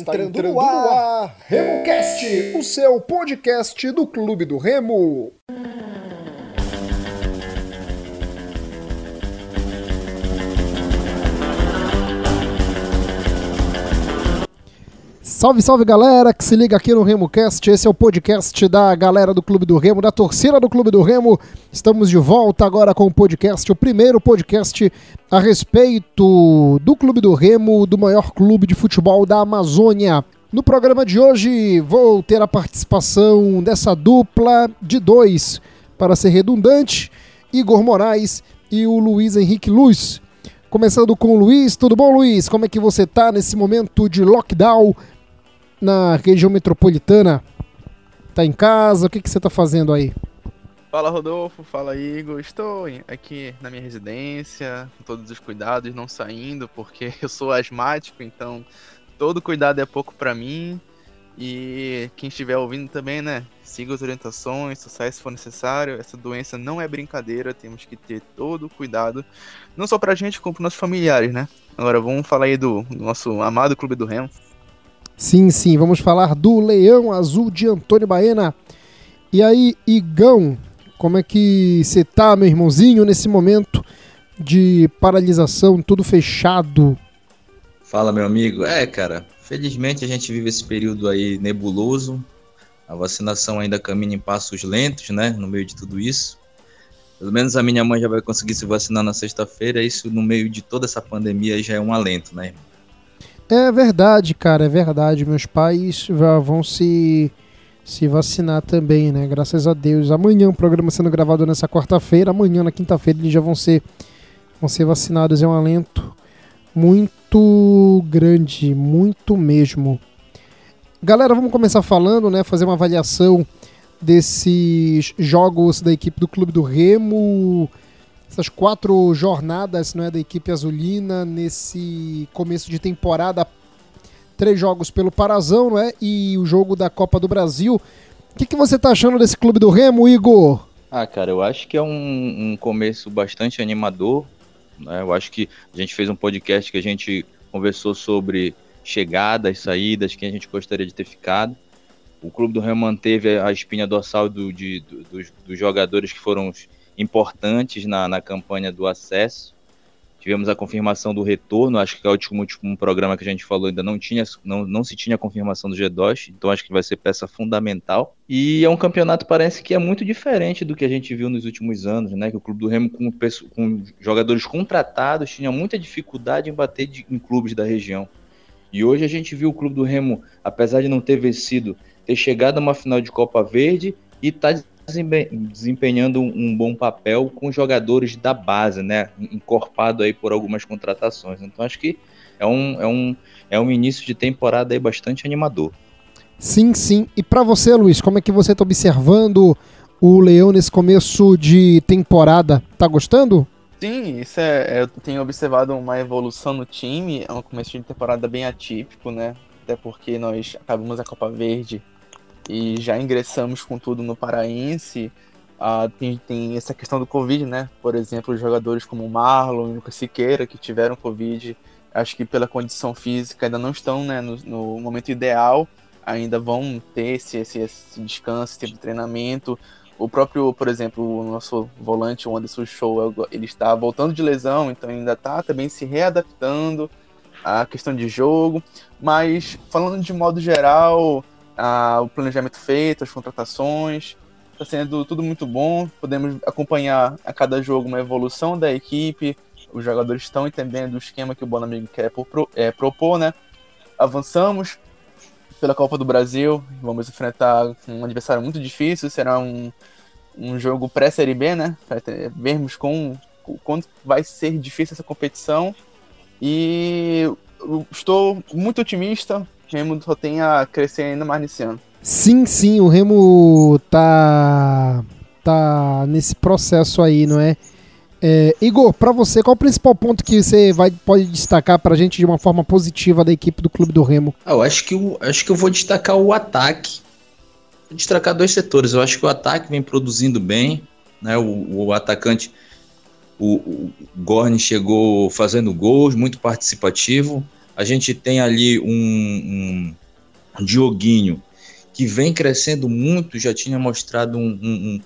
Está entrando, entrando no ar, RemoCast, o seu podcast do Clube do Remo. Salve, salve galera que se liga aqui no RemoCast. Esse é o podcast da galera do Clube do Remo, da torcida do Clube do Remo. Estamos de volta agora com o podcast, o primeiro podcast a respeito do Clube do Remo, do maior clube de futebol da Amazônia. No programa de hoje vou ter a participação dessa dupla de dois, para ser redundante, Igor Moraes e o Luiz Henrique Luz. Começando com o Luiz, tudo bom Luiz? Como é que você está nesse momento de lockdown na região metropolitana? Tá em casa? O que, que você tá fazendo aí? Fala Rodolfo, fala Igor. Estou aqui na minha residência, com todos os cuidados, não saindo, porque eu sou asmático, então todo cuidado é pouco para mim. E quem estiver ouvindo também, né? Siga as orientações, sai se for necessário. Essa doença não é brincadeira, temos que ter todo o cuidado, não só pra gente, como pros nossos familiares, né? Agora vamos falar aí do nosso amado Clube do Remo. Sim, sim, vamos falar do Leão Azul de Antônio Baena. E aí, Igão, como é que você tá, meu irmãozinho, nesse momento de paralisação, tudo fechado? Fala, meu amigo. É, cara, felizmente a gente vive esse período aí nebuloso. A vacinação ainda caminha em passos lentos, né, no meio de tudo isso. Pelo menos a minha mãe já vai conseguir se vacinar na sexta-feira. Isso, no meio de toda essa pandemia, já é um alento, né, irmão? É verdade, cara, é verdade. Meus pais vão se, se vacinar também, né? Graças a Deus. Amanhã, o programa sendo gravado nessa quarta-feira. Amanhã, na quinta-feira, eles já vão ser, vão ser vacinados. É um alento muito grande, muito mesmo. Galera, vamos começar falando, né? Fazer uma avaliação desses jogos da equipe do Clube do Remo essas quatro jornadas não é, da equipe azulina nesse começo de temporada. Três jogos pelo Parazão não é, e o jogo da Copa do Brasil. O que, que você está achando desse clube do Remo, Igor? Ah, cara, eu acho que é um, um começo bastante animador. Né? Eu acho que a gente fez um podcast que a gente conversou sobre chegadas, saídas, quem a gente gostaria de ter ficado. O Clube do Remo manteve a espinha dorsal do, de, do, dos, dos jogadores que foram importantes na, na campanha do acesso. Tivemos a confirmação do retorno, acho que é o último, último programa que a gente falou ainda não tinha, não, não se tinha a confirmação do G2, então acho que vai ser peça fundamental. E é um campeonato parece que é muito diferente do que a gente viu nos últimos anos, né? Que o Clube do Remo com, com jogadores contratados tinha muita dificuldade em bater de, em clubes da região. E hoje a gente viu o Clube do Remo, apesar de não ter vencido, ter chegado a uma final de Copa Verde e tá desempenhando um bom papel com jogadores da base, né? Encorpado aí por algumas contratações. Então acho que é um, é um, é um início de temporada aí bastante animador. Sim, sim. E para você, Luiz, como é que você está observando o Leão nesse começo de temporada? Tá gostando? Sim, isso é, eu tenho observado uma evolução no time, é um começo de temporada bem atípico, né? Até porque nós acabamos a Copa Verde e já ingressamos com tudo no Paraense. Ah, tem, tem, essa questão do Covid, né? Por exemplo, jogadores como Marlon e Lucas Siqueira, que tiveram Covid, acho que pela condição física ainda não estão né, no, no momento ideal, ainda vão ter esse, esse, esse descanso, esse tempo de treinamento. O próprio, por exemplo, o nosso volante, o Anderson Show, ele está voltando de lesão, então ainda está também se readaptando à questão de jogo. Mas, falando de modo geral, o planejamento feito, as contratações. Está sendo tudo muito bom. Podemos acompanhar a cada jogo uma evolução da equipe. Os jogadores estão entendendo o esquema que o Bonamigo quer é, propor, né? Avançamos pela Copa do Brasil. Vamos enfrentar um adversário muito difícil. Será um, um jogo pré-Série B, né? Para vermos com, com quanto vai ser difícil essa competição. E estou muito otimista Remo só tem a crescer ainda mais nesse ano. Sim, sim, o Remo tá tá nesse processo aí, não é? é Igor, para você, qual o principal ponto que você vai, pode destacar para a gente de uma forma positiva da equipe do Clube do Remo? Ah, eu acho que, eu, acho que eu vou destacar o ataque. Vou destacar dois setores. Eu acho que o ataque vem produzindo bem, né? O, o atacante, o, o Gorni chegou fazendo gols, muito participativo. A gente tem ali um, um Dioguinho que vem crescendo muito, já tinha mostrado um, um,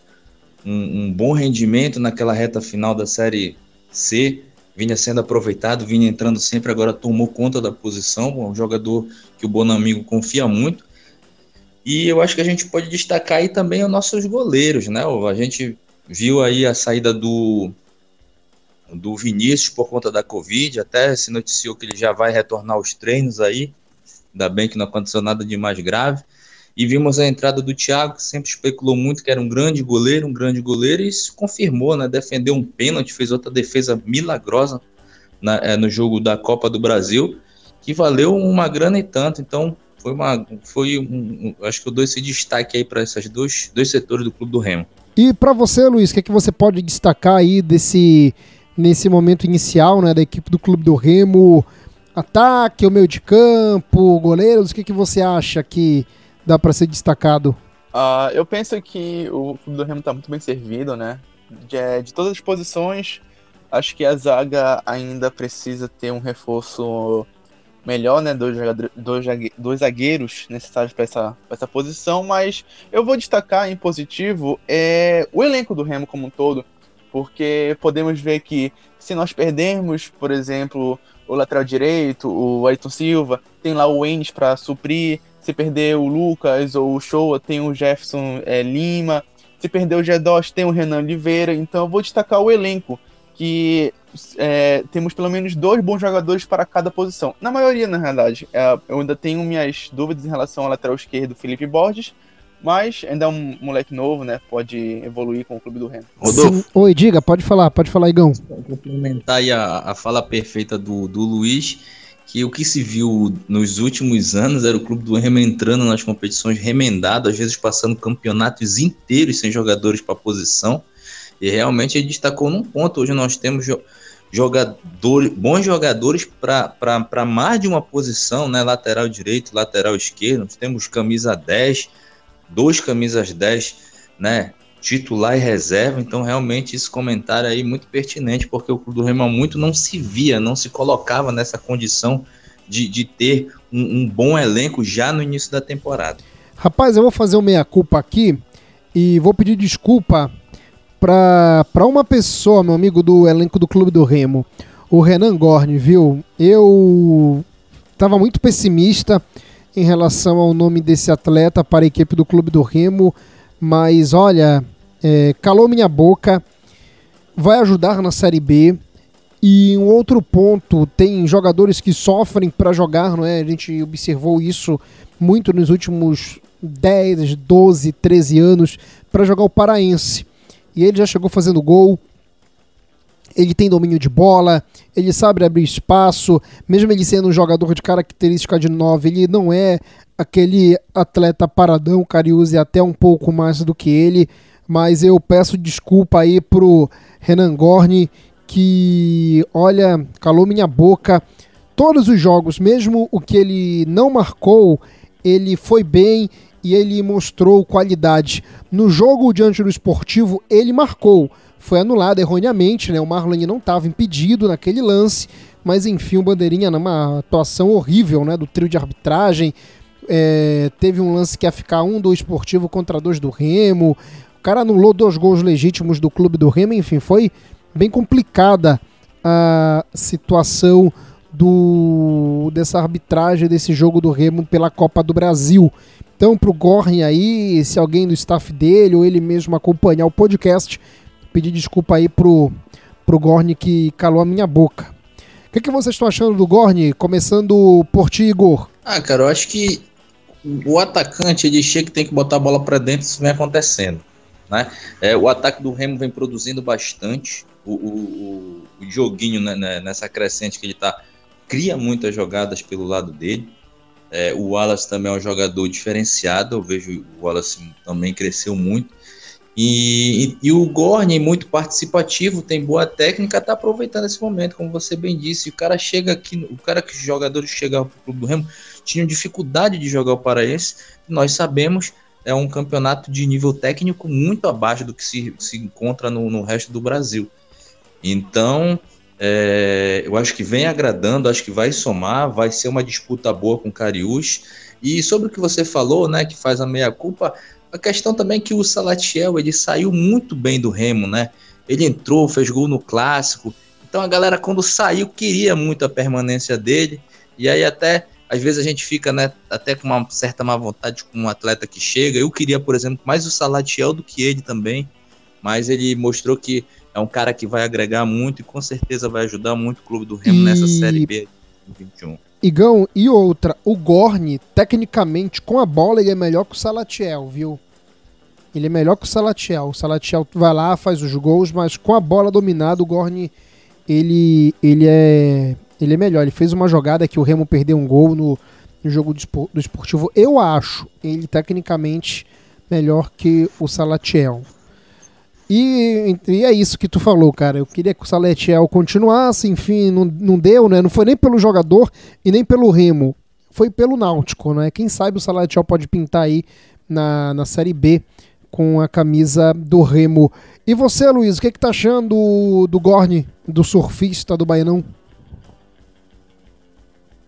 um, um bom rendimento naquela reta final da Série C, vinha sendo aproveitado, vinha entrando sempre, agora tomou conta da posição, um jogador que o Bonamigo confia muito. E eu acho que a gente pode destacar aí também os nossos goleiros, né? A gente viu aí a saída do do Vinícius por conta da Covid, até se noticiou que ele já vai retornar aos treinos aí, ainda bem que não aconteceu nada de mais grave. E vimos a entrada do Thiago, que sempre especulou muito que era um grande goleiro, um grande goleiro, e isso confirmou, né? Defendeu um pênalti, fez outra defesa milagrosa na, é, no jogo da Copa do Brasil, que valeu uma grana e tanto. Então, foi uma. Foi um, acho que eu dou esse destaque aí para esses dois, dois setores do Clube do Remo. E para você, Luiz, o que, é que você pode destacar aí desse nesse momento inicial, né, da equipe do Clube do Remo? Ataque, o meio de campo, goleiros, o que, é que você acha que dá para ser destacado? Uh, eu penso que o Clube do Remo está muito bem servido, né? De, de, todas as posições, acho que a zaga ainda precisa ter um reforço melhor, né? Dois, dois, dois zagueiros necessários para essa, essa posição, mas eu vou destacar em positivo é, o elenco do Remo como um todo, porque podemos ver que se nós perdermos, por exemplo, o lateral direito, o Ayrton Silva, tem lá o Enes para suprir, se perder o Lucas ou o Showa, tem o Jefferson é, Lima. Se perder o Gedos, tem o Renan Oliveira. Então eu vou destacar o elenco, que é, temos pelo menos dois bons jogadores para cada posição. Na maioria, na realidade. É, eu ainda tenho minhas dúvidas em relação ao lateral esquerdo, Felipe Borges. Mas ainda é um moleque novo, né? Pode evoluir com o clube do Remo. Rodolfo. Oi, diga, pode falar, pode falar, Igão. Complementar aí a, a fala perfeita do, do Luiz que o que se viu nos últimos anos era o clube do Remo entrando nas competições remendado, às vezes passando campeonatos inteiros sem jogadores para posição. E realmente ele destacou num ponto. Hoje nós temos jogadores, bons jogadores para mais de uma posição, né? Lateral direito, lateral esquerdo. Nós temos camisa 10, dois camisas 10, né? titular e reserva, então realmente esse comentário aí é muito pertinente, porque o Clube do Remo muito não se via, não se colocava nessa condição de, de ter um, um bom elenco já no início da temporada. Rapaz, eu vou fazer uma meia-culpa aqui e vou pedir desculpa para uma pessoa, meu amigo do elenco do Clube do Remo, o Renan Gorni, viu? Eu estava muito pessimista em relação ao nome desse atleta para a equipe do Clube do Remo, mas olha, é, calou minha boca, vai ajudar na Série B. E um outro ponto, tem jogadores que sofrem para jogar, não é? A gente observou isso muito nos últimos 10, 12, 13 anos para jogar o Paraense. E ele já chegou fazendo gol. Ele tem domínio de bola, ele sabe abrir espaço, mesmo ele sendo um jogador de característica de 9, ele não é aquele atleta paradão, o Cariúzi até um pouco mais do que ele, mas eu peço desculpa aí pro Renan Gorni, que, olha, calou minha boca. Todos os jogos, mesmo o que ele não marcou, ele foi bem e ele mostrou qualidade. No jogo diante do esportivo, ele marcou. Foi anulado erroneamente, né? O Marlon não estava impedido naquele lance, mas enfim, o Bandeirinha numa atuação horrível, né? Do trio de arbitragem. É, teve um lance que ia ficar um do esportivo contra dois do Remo cara anulou dois gols legítimos do clube do Remo, enfim, foi bem complicada a situação do dessa arbitragem desse jogo do Remo pela Copa do Brasil. Então, para o Gorn aí, se alguém do staff dele ou ele mesmo acompanhar o podcast, pedir desculpa aí pro, pro Gorn que calou a minha boca. O que, que vocês estão achando do Gorn? Começando por ti, Igor. Ah, cara, eu acho que o atacante ele chega que tem que botar a bola para dentro, isso vem acontecendo. Né? É, o ataque do Remo vem produzindo bastante. O, o, o joguinho né, né, nessa crescente que ele está cria muitas jogadas pelo lado dele. É, o Wallace também é um jogador diferenciado. Eu vejo o Wallace também cresceu muito. E, e, e o Gorni, muito participativo, tem boa técnica, está aproveitando esse momento, como você bem disse. O cara chega aqui, o cara que os jogadores chegavam para o Clube do Remo tinham dificuldade de jogar o Paraense. Nós sabemos é um campeonato de nível técnico muito abaixo do que se, se encontra no, no resto do Brasil. Então, É, eu acho que vem agradando, acho que vai somar, vai ser uma disputa boa com o Cariús. E sobre o que você falou, né, que faz a meia-culpa, a questão também é que o Salatiel, ele saiu muito bem do Remo, né? Ele entrou, fez gol no Clássico. Então a galera, quando saiu, queria muito a permanência dele. E aí até, às vezes a gente fica, né, até com uma certa má vontade com um atleta que chega. Eu queria, por exemplo, mais o Salatiel do que ele também. Mas ele mostrou que é um cara que vai agregar muito e com certeza vai ajudar muito o clube do Remo e... nessa Série B 2021. Igão, e outra, o Gorni, tecnicamente, com a bola, ele é melhor que o Salatiel, viu? Ele é melhor que o Salatiel. O Salatiel vai lá, faz os gols, mas com a bola dominada, o Gorni, ele, ele, é, ele é melhor. Ele fez uma jogada que o Remo perdeu um gol no, no jogo do esportivo. Eu acho ele tecnicamente melhor que o Salatiel. E, e, é isso que tu falou, cara. Eu queria que o Saletiel continuasse, enfim, não, não deu, né? Não foi nem pelo jogador e nem pelo Remo. Foi pelo Náutico, né? Quem sabe o Saletiel pode pintar aí na, na Série B com a camisa do Remo. E você, Luiz, o que, que tá achando do, do Gorne, do surfista do Baianão?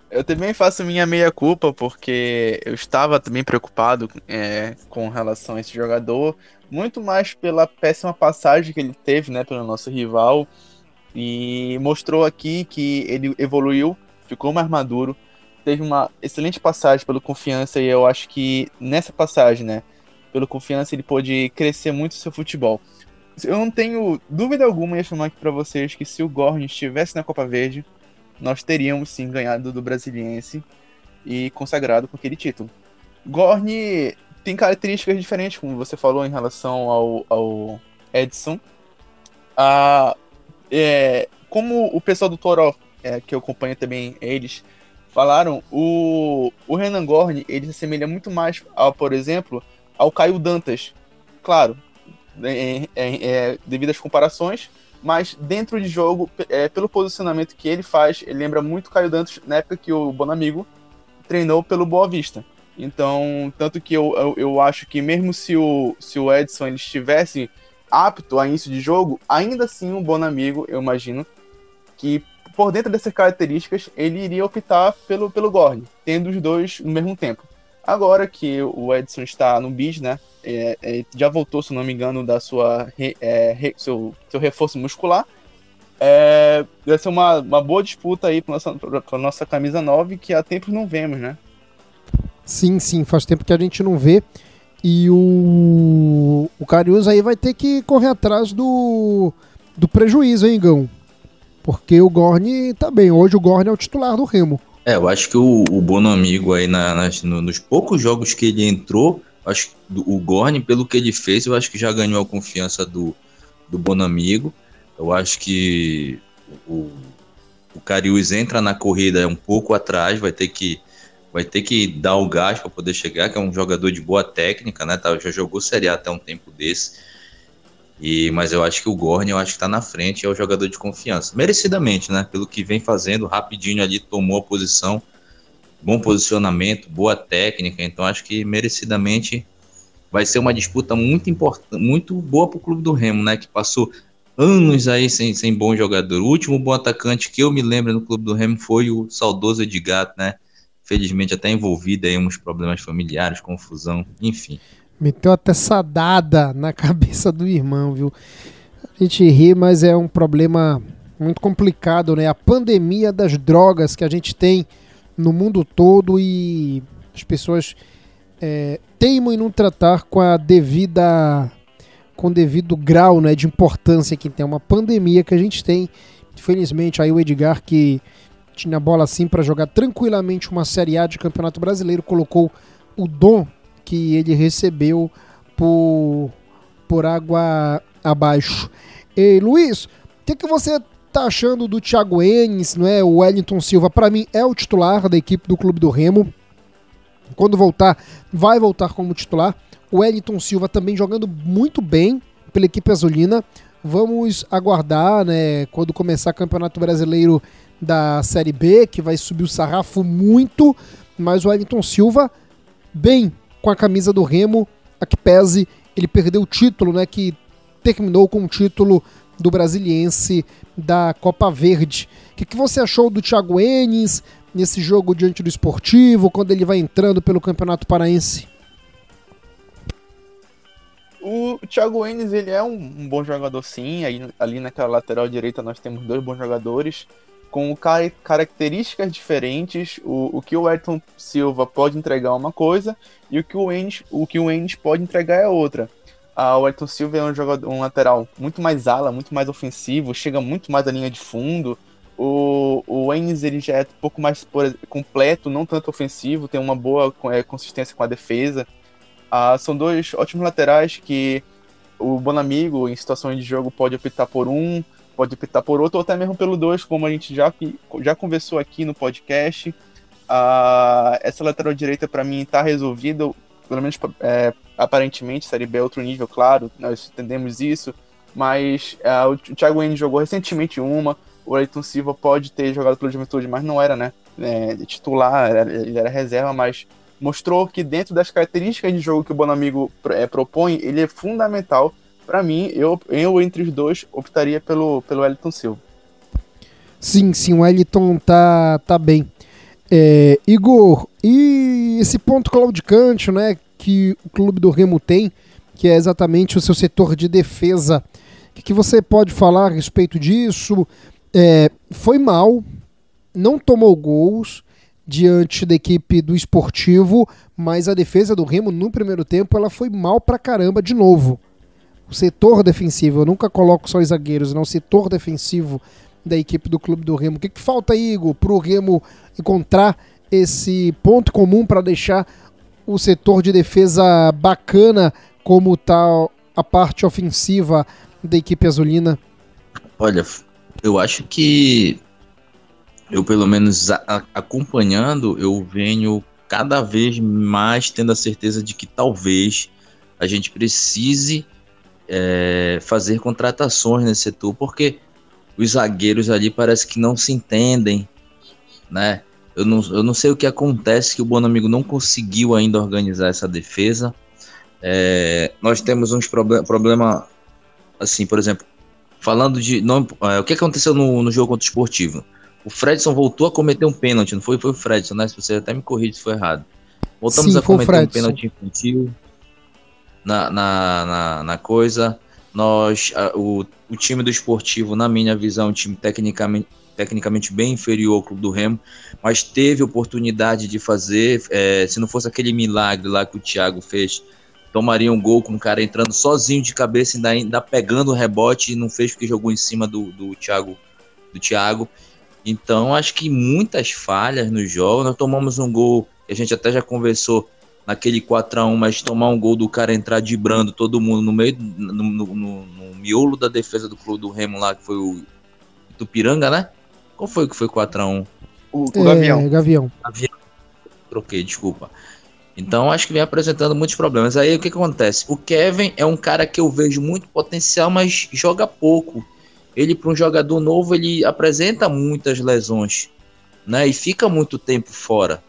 Eu também faço minha meia-culpa, porque eu estava também preocupado é, com relação a esse jogador, muito mais pela péssima passagem que ele teve né, pelo nosso rival, e mostrou aqui que ele evoluiu, ficou mais maduro, teve uma excelente passagem pelo confiança, e eu acho que nessa passagem, né, pelo confiança, ele pôde crescer muito seu futebol. Eu não tenho dúvida alguma em afirmar aqui para vocês que se o Gorn estivesse na Copa Verde, nós teríamos sim ganhado do Brasiliense e consagrado com aquele título. Gorni tem características diferentes, como você falou, em relação ao, ao Edson. Ah, é, como o pessoal do Toró, é, que eu acompanho também eles, falaram, o, o Renan Gorni ele se assemelha muito mais, ao, por exemplo, ao Caio Dantas. Claro, é, é, é devido às comparações, mas dentro de jogo, é, pelo posicionamento que ele faz, ele lembra muito Caio Dantas na época que o Bonamigo treinou pelo Boa Vista. Então, tanto que eu, eu, eu, acho que mesmo se o, se o Edson ele estivesse apto a início de jogo, ainda assim o Bonamigo, eu imagino, que por dentro dessas características, ele iria optar pelo, pelo Gorne, tendo os dois no mesmo tempo. Agora que o Edson está no bis, né? É, é, já voltou, se não me engano, da sua é, re, seu, seu reforço muscular. É, vai ser uma, uma boa disputa aí para nossa, nossa camisa 9, que há tempos não vemos, né? Sim, sim, faz tempo que a gente não vê. E o, o Carius aí vai ter que correr atrás do, do prejuízo, hein, Gão? Porque o Gorni tá bem. Hoje o Gorni é o titular do Remo. É, eu acho que o, o Bono Amigo aí na, nas, no, nos poucos jogos que ele entrou, acho o Gorni, pelo que ele fez, eu acho que já ganhou a confiança do, do Bono Amigo. Eu acho que o, o Cariús entra na corrida um pouco atrás, vai ter que vai ter que dar o gás para poder chegar, que é um jogador de boa técnica, né? Tá, já jogou Série A até um tempo desse. E, mas eu acho que o Gorni, eu acho que está na frente, é o jogador de confiança. Merecidamente, né? Pelo que vem fazendo, rapidinho ali tomou a posição, bom posicionamento, boa técnica. Então acho que merecidamente vai ser uma disputa muito importante, muito boa para o clube do Remo, né? Que passou anos aí sem, sem bom jogador. O último bom atacante que eu me lembro no clube do Remo foi o saudoso Edgar, né? Felizmente até envolvido aí uns problemas familiares, confusão, enfim. Meteu até sadada na cabeça do irmão, viu? A gente ri, mas é um problema muito complicado, né? A pandemia das drogas que a gente tem no mundo todo e as pessoas é, teimam em não tratar com a devida com devido grau né, de importância que tem uma pandemia que a gente tem. Infelizmente, aí o Edgar que tinha bola assim para jogar tranquilamente uma Série A de Campeonato Brasileiro colocou o dom que ele recebeu por, por água abaixo. E, Luiz, o que, que você tá achando do Thiago Enes, não é? O Wellington Silva, para mim, é o titular da equipe do Clube do Remo. Quando voltar, vai voltar como titular. O Wellington Silva também jogando muito bem pela equipe azulina. Vamos aguardar, né, quando começar o Campeonato Brasileiro da Série B, que vai subir o sarrafo muito, mas o Wellington Silva bem com a camisa do Remo, a que pese, ele perdeu o título, né, que terminou com o título do Brasiliense da Copa Verde. O que, que você achou do Thiago Enes nesse jogo diante do esportivo, quando ele vai entrando pelo Campeonato Paraense? O Thiago Enes, ele é um, um bom jogador sim, aí, ali naquela lateral direita nós temos dois bons jogadores, com car características diferentes, o, o que o Ayrton Silva pode entregar é uma coisa, e o que o Enes, o que o Enes pode entregar é outra. Ah, o Ayrton Silva é um jogador, um lateral muito mais ala, muito mais ofensivo, chega muito mais à linha de fundo, o, o Enes ele já é um pouco mais por, completo, não tanto ofensivo, tem uma boa é, consistência com a defesa. Ah, são dois ótimos laterais que o Bonamigo, em situações de jogo, pode optar por um, pode optar por outro, ou até mesmo pelo dois, como a gente já, já conversou aqui no podcast. Ah, essa lateral direita, para mim, está resolvida, pelo menos é, aparentemente. Série B é outro nível, claro, nós entendemos isso. Mas ah, o Thiago Henry jogou recentemente uma, o Ayrton Silva pode ter jogado pelo Juventude, mas não era, né? É, titular, ele era reserva, mas mostrou que dentro das características de jogo que o Bonamigo é, propõe, ele é fundamental. Para mim, eu, eu entre os dois optaria pelo, pelo Wellington Silva. Sim, sim, o Wellington tá, tá bem. É, Igor, e esse ponto claudicante, né, que o clube do Remo tem, que é exatamente o seu setor de defesa. O que, que você pode falar a respeito disso? É, foi mal, não tomou gols diante da equipe do esportivo, mas a defesa do Remo no primeiro tempo ela foi mal pra caramba de novo. O setor defensivo, eu nunca coloco só os zagueiros, não, o setor defensivo da equipe do Clube do Remo. O que, que falta, Igor, pro Remo encontrar esse ponto comum para deixar o setor de defesa bacana como tá a parte ofensiva da equipe azulina? Olha, eu acho que eu pelo menos acompanhando, eu venho cada vez mais tendo a certeza de que talvez a gente precise é, fazer contratações nesse setor, porque os zagueiros ali parece que não se entendem, né? Eu não, eu não sei o que acontece que o Bonamigo não conseguiu ainda organizar essa defesa. É, nós temos uns problemas, problema, assim, por exemplo, falando de. Não, é, o que aconteceu no, no jogo contra o Esportivo? O Fredson voltou a cometer um pênalti, não foi? Foi o Fredson, né? Se você até me corrige se foi errado. Voltamos Sim, a cometer um pênalti infantil na, na, na, na coisa. Nós, a, o, o time do esportivo, na minha visão, é um time tecnicamente, tecnicamente bem inferior ao clube do Remo, mas teve oportunidade de fazer. É, se não fosse aquele milagre lá que o Thiago fez tomaria um gol com o cara entrando sozinho de cabeça, ainda, ainda pegando o rebote e não fez porque jogou em cima do, do, Thiago, do Thiago. Então, acho que muitas falhas no jogo. Nós tomamos um gol, a gente até já conversou naquele 4x1, mas tomar um gol do cara entrar dibrando todo mundo no meio, no, no, no, no miolo da defesa do clube do Remo lá, que foi o Tupiranga, né? Qual foi que foi 4x1? O, o é, Gavião. Gavião. Gavião. Troquei, desculpa. Então acho que vem apresentando muitos problemas. Aí o que, que, acontece? O Kevin é um cara que eu vejo muito potencial, mas joga pouco. Ele para um jogador novo ele apresenta muitas lesões, né? E fica muito tempo fora.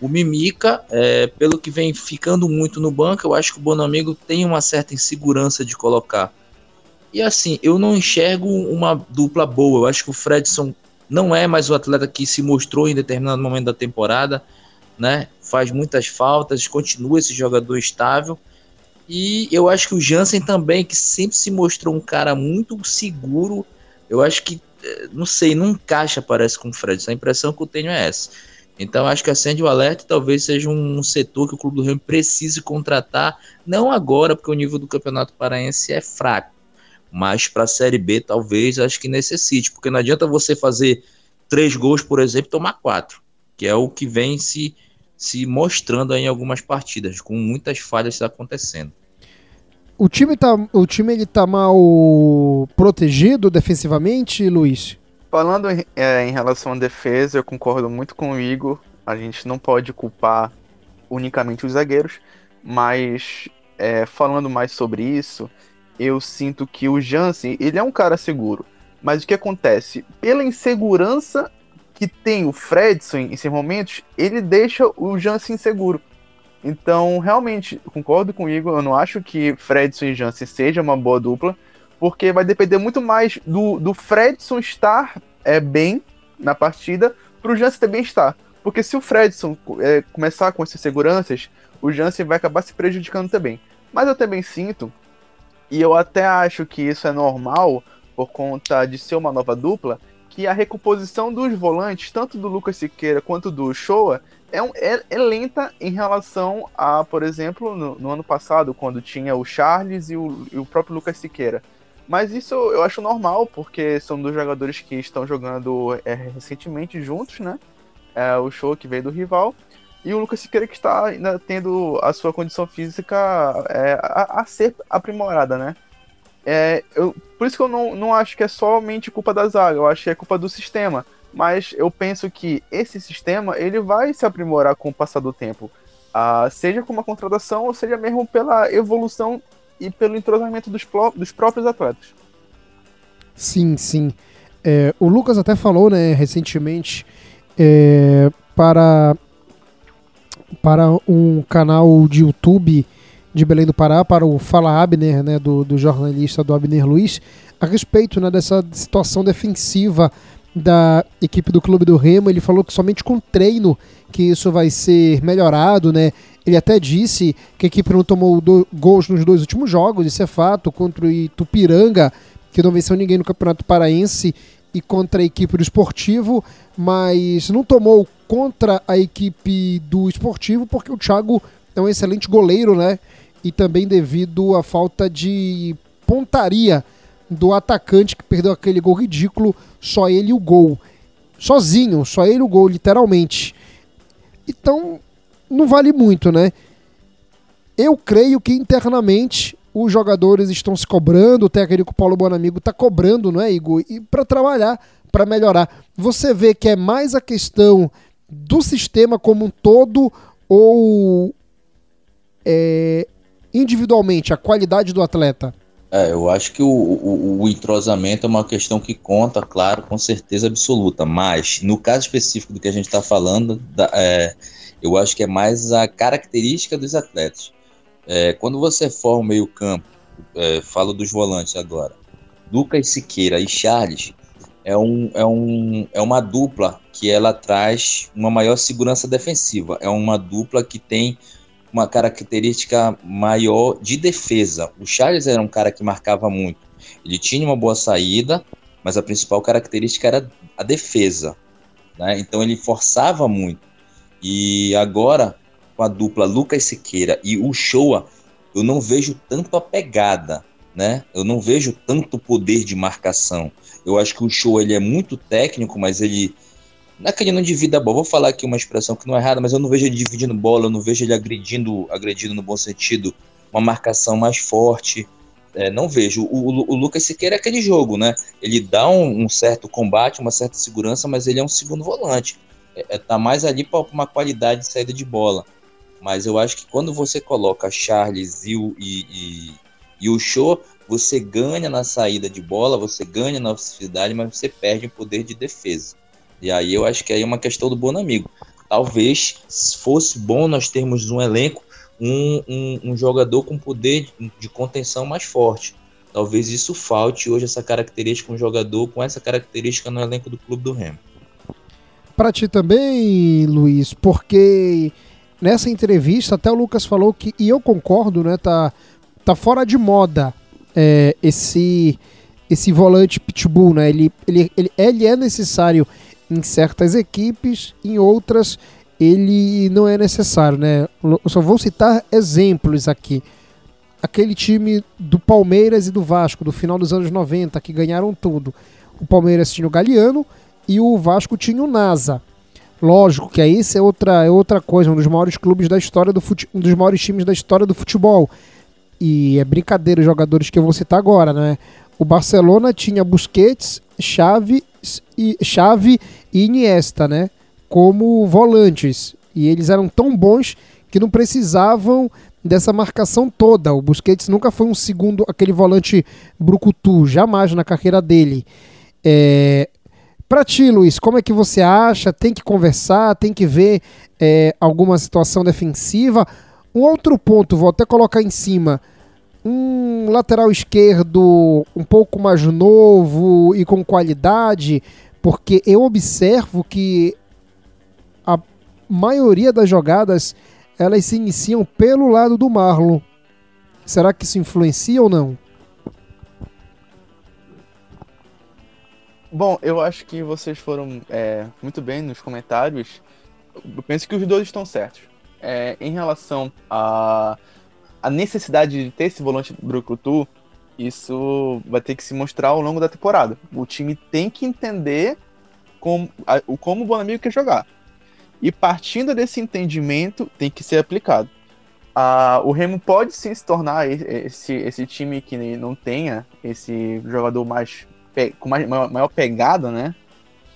O Mimica, é, pelo que vem ficando muito no banco, eu acho que o Bonamigo tem uma certa insegurança de colocar. E assim, eu não enxergo uma dupla boa. Eu acho que o Fredson não é mais o atleta que se mostrou em determinado momento da temporada né? Faz muitas faltas, continua esse jogador estável. E eu acho que o Jansen também, que sempre se mostrou um cara muito seguro, eu acho que, eh, não sei, não encaixa, parece, com o Fred. A impressão que eu tenho é essa. Então acho que acende o alerta talvez seja um setor que o Clube do Remo precise contratar, não agora, porque o nível do Campeonato Paraense é fraco, mas para a Série B talvez acho que necessite, porque não adianta você fazer três gols, por exemplo, e tomar quatro, que é o que vem se se mostrando em algumas partidas, com muitas falhas acontecendo. O time, tá, o time ele tá mal protegido defensivamente, Luiz? Falando em, é, em relação à defesa, eu concordo muito com o Igor. A gente não pode culpar unicamente os zagueiros, mas é, falando mais sobre isso, eu sinto que o Jansen, ele é um cara seguro. Mas o que acontece? Pela insegurança que tem o Fredson em esses momentos, ele deixa o Jansen inseguro. Então, realmente, concordo com o Igor, eu não acho que Fredson e Jansen seja uma boa dupla. Porque vai depender muito mais do, do Fredson estar é, bem na partida para o Jansen também estar. Porque se o Fredson é, começar com essas seguranças, o Jansen vai acabar se prejudicando também. Mas eu também sinto, e eu até acho que isso é normal por conta de ser uma nova dupla, que a recomposição dos volantes, tanto do Lucas Siqueira quanto do Shoa, é, um, é, é, lenta em relação a, por exemplo, no, no, ano passado, quando tinha o Charles e o, e o próprio Lucas Siqueira. Mas isso eu acho normal, porque são dois jogadores que estão jogando é, recentemente juntos, né? É, o show que veio do rival. E o Lucas Siqueira que está ainda tendo a sua condição física é, a, a, ser aprimorada, né? É, eu, por isso que eu não, não acho que é somente culpa da zaga, eu acho que é culpa do sistema. Mas eu penso que esse sistema ele vai se aprimorar com o passar do tempo. Ah, seja com uma contratação, ou seja mesmo pela evolução e pelo entrosamento dos, dos próprios atletas. Sim, sim. É, o Lucas até falou, né, recentemente, é, para, para um canal de YouTube de Belém do Pará, para o Fala Abner, né, do, do jornalista do Abner Luiz, a respeito né, dessa situação defensiva da equipe do Clube do Remo. Ele falou que somente com treino que isso vai ser melhorado, né? Ele até disse que a equipe não tomou do, gols nos dois últimos jogos, isso é fato, contra o Itupiranga, que não venceu ninguém no Campeonato Paraense, e contra a equipe do Esportivo, mas não tomou contra a equipe do Esportivo porque o Thiago é um excelente goleiro, né? E também devido à falta de pontaria do atacante que perdeu aquele gol ridículo, só ele o gol. Sozinho, só ele o gol, literalmente. Então, não vale muito, né? Eu creio que internamente os jogadores estão se cobrando, o técnico Paulo Bonamigo está cobrando, não é, Igor? E para trabalhar, para melhorar. Você vê que é mais a questão do sistema como um todo ou é, individualmente, a qualidade do atleta? É, eu acho que o, o, o, entrosamento é uma questão que conta, claro, com certeza absoluta. Mas, no caso específico do que a gente está falando, da, é, eu acho que é mais a característica dos atletas. É, quando você forma o meio-campo, é, falo dos volantes agora, Lucas Siqueira e Charles, é, um, é, um, é uma dupla que ela traz uma maior segurança defensiva. É uma dupla que tem uma característica maior de defesa. O Charles era um cara que marcava muito. Ele tinha uma boa saída, mas a principal característica era a defesa. Né? Então ele forçava muito. E agora, com a dupla Lucas Siqueira e o Shoa, eu não vejo tanto a pegada, né? Eu não vejo tanto poder de marcação. Eu acho que o Shoa ele é muito técnico, mas ele não é divida a bola. Vou falar aqui uma expressão que não é errada, mas eu não vejo ele dividindo bola, eu não vejo ele agredindo, agredindo no bom sentido, uma marcação mais forte. É, não vejo. O, o, o, Lucas Siqueira é aquele jogo, né? Ele dá um, um certo combate, uma certa segurança, mas ele é um segundo volante é, tá mais ali para uma qualidade de saída de bola. Mas eu acho que quando você coloca Charles e o, e, e, e o Show, você ganha na saída de bola, você ganha na ofensividade, mas você perde o poder de defesa. E aí eu acho que aí é uma questão do bom amigo. Talvez fosse bom nós termos um elenco, um, um, um jogador com poder de, de contenção mais forte. Talvez isso falte hoje, essa característica, um jogador com essa característica no elenco do Clube do Remo para ti também, Luiz, porque nessa entrevista até o Lucas falou que, e eu concordo, né, tá, tá fora de moda é, esse esse volante pitbull, né? Ele, ele, ele, ele é necessário em certas equipes, em outras ele não é necessário, né? Eu só vou citar exemplos aqui. Aquele time do Palmeiras e do Vasco do final dos anos 90 que ganharam tudo. O Palmeiras tinha o Galeano, e o Vasco tinha o NASA. Lógico que aí isso é outra, é outra coisa, um dos maiores clubes da história do fute, um dos maiores times da história do futebol. E é brincadeira os jogadores que eu vou citar agora, né? O Barcelona tinha Busquets, Xavi e Xavi e Iniesta, né? Como volantes. E eles eram tão bons que não precisavam dessa marcação toda. O Busquets nunca foi um segundo, aquele volante brucutu, jamais na carreira dele. É, para ti, Luiz, como é que você acha? Tem que conversar, tem que ver é, alguma situação defensiva. Um outro ponto, vou até colocar em cima. um lateral esquerdo um pouco mais novo e com qualidade, porque eu observo que a maioria das jogadas elas se iniciam pelo lado do Marlon. Será que isso influencia ou não? Bom, eu acho que vocês foram é, muito bem nos comentários. Eu penso que os dois estão certos. É, em relação à a, a, necessidade de ter esse volante Brucutu, isso vai ter que se mostrar ao longo da temporada. O time tem que entender como, a, como o Bonamigo quer jogar. E partindo desse entendimento, tem que ser aplicado. O Remo pode sim se tornar esse, esse time que não tenha esse jogador mais com mais, maior pegada, né?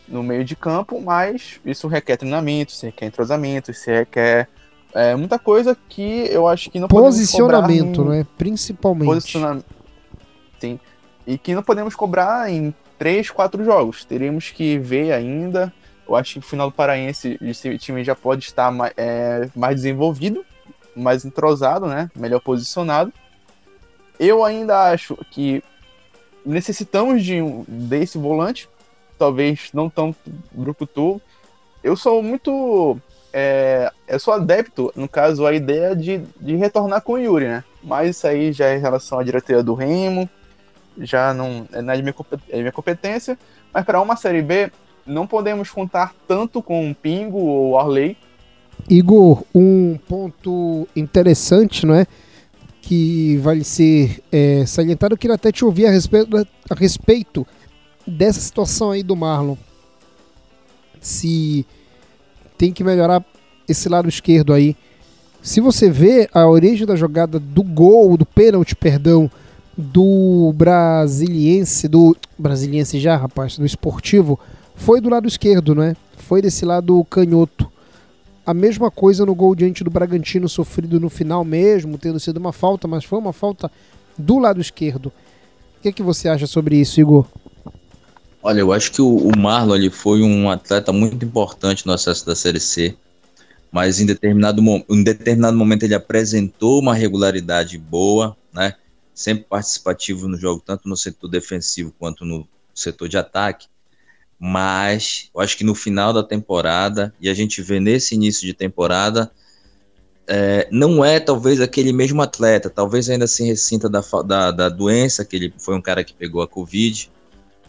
No meio de campo, mas isso requer treinamento, isso requer entrosamento, isso requer é, muita coisa que eu acho que não Posicionamento, né? Principalmente. Posicionamento. Sim. E que não podemos cobrar em três, quatro jogos. Teríamos que ver ainda. Eu acho que no final do Paraense esse time já pode estar mais, é, mais desenvolvido, mais entrosado, né? Melhor posicionado. Eu ainda acho que necessitamos de desse volante, talvez não tão brucutu. Eu sou muito. É, eu sou adepto, no caso, a ideia de, de retornar com o Yuri, né? Mas isso aí já é em relação à diretoria do Remo, já não é na minha, é minha competência. Mas para uma Série B, não podemos contar tanto com o Pingo ou Arley. Igor, um ponto interessante, não é? Que vai ser é, salientado. Eu queria até te ouvir a respeito, a respeito dessa situação aí do Marlon. Se tem que melhorar esse lado esquerdo aí. Se você vê a origem da jogada do gol, do pênalti, perdão, do brasiliense, do brasiliense já, rapaz, do esportivo, foi do lado esquerdo, né? Foi desse lado canhoto a mesma coisa no gol diante do Bragantino sofrido no final mesmo, tendo sido uma falta, mas foi uma falta do lado esquerdo. O que, é que você acha sobre isso, Igor? Olha, eu acho que o, Marlon ele foi um atleta muito importante no acesso da Série C, mas em determinado, em determinado momento ele apresentou uma regularidade boa, né? sempre participativo no jogo, tanto no setor defensivo quanto no setor de ataque mas eu acho que no final da temporada, e a gente vê nesse início de temporada, é, não é talvez aquele mesmo atleta, talvez ainda se ressinta da, da, da, doença, que ele foi um cara que pegou a Covid,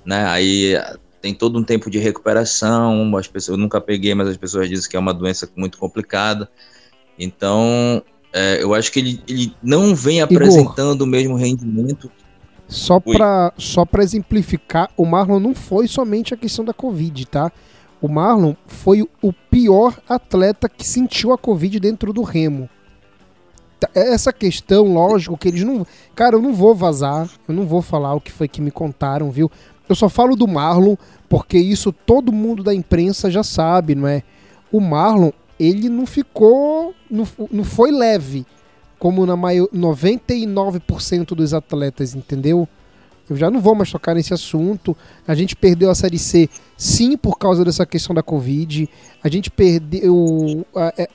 né? Aí tem todo um tempo de recuperação, as pessoas, eu nunca peguei, mas as pessoas dizem que é uma doença muito complicada. Então, é, eu acho que ele, ele não vem apresentando Igor, o mesmo rendimento só para só pra exemplificar, o Marlon não foi somente a questão da Covid, tá? O Marlon foi o pior atleta que sentiu a Covid dentro do remo. Tá, essa questão, lógico, que eles não. Cara, eu não vou vazar, eu não vou falar o que foi que me contaram, viu? Eu só falo do Marlon, porque isso todo mundo da imprensa já sabe, não é? O Marlon, ele não ficou. Não, não foi leve como na maior, 99% dos atletas, entendeu? Eu já não vou mais tocar nesse assunto. A gente perdeu a Série C, sim, por causa dessa questão da Covid. A gente perdeu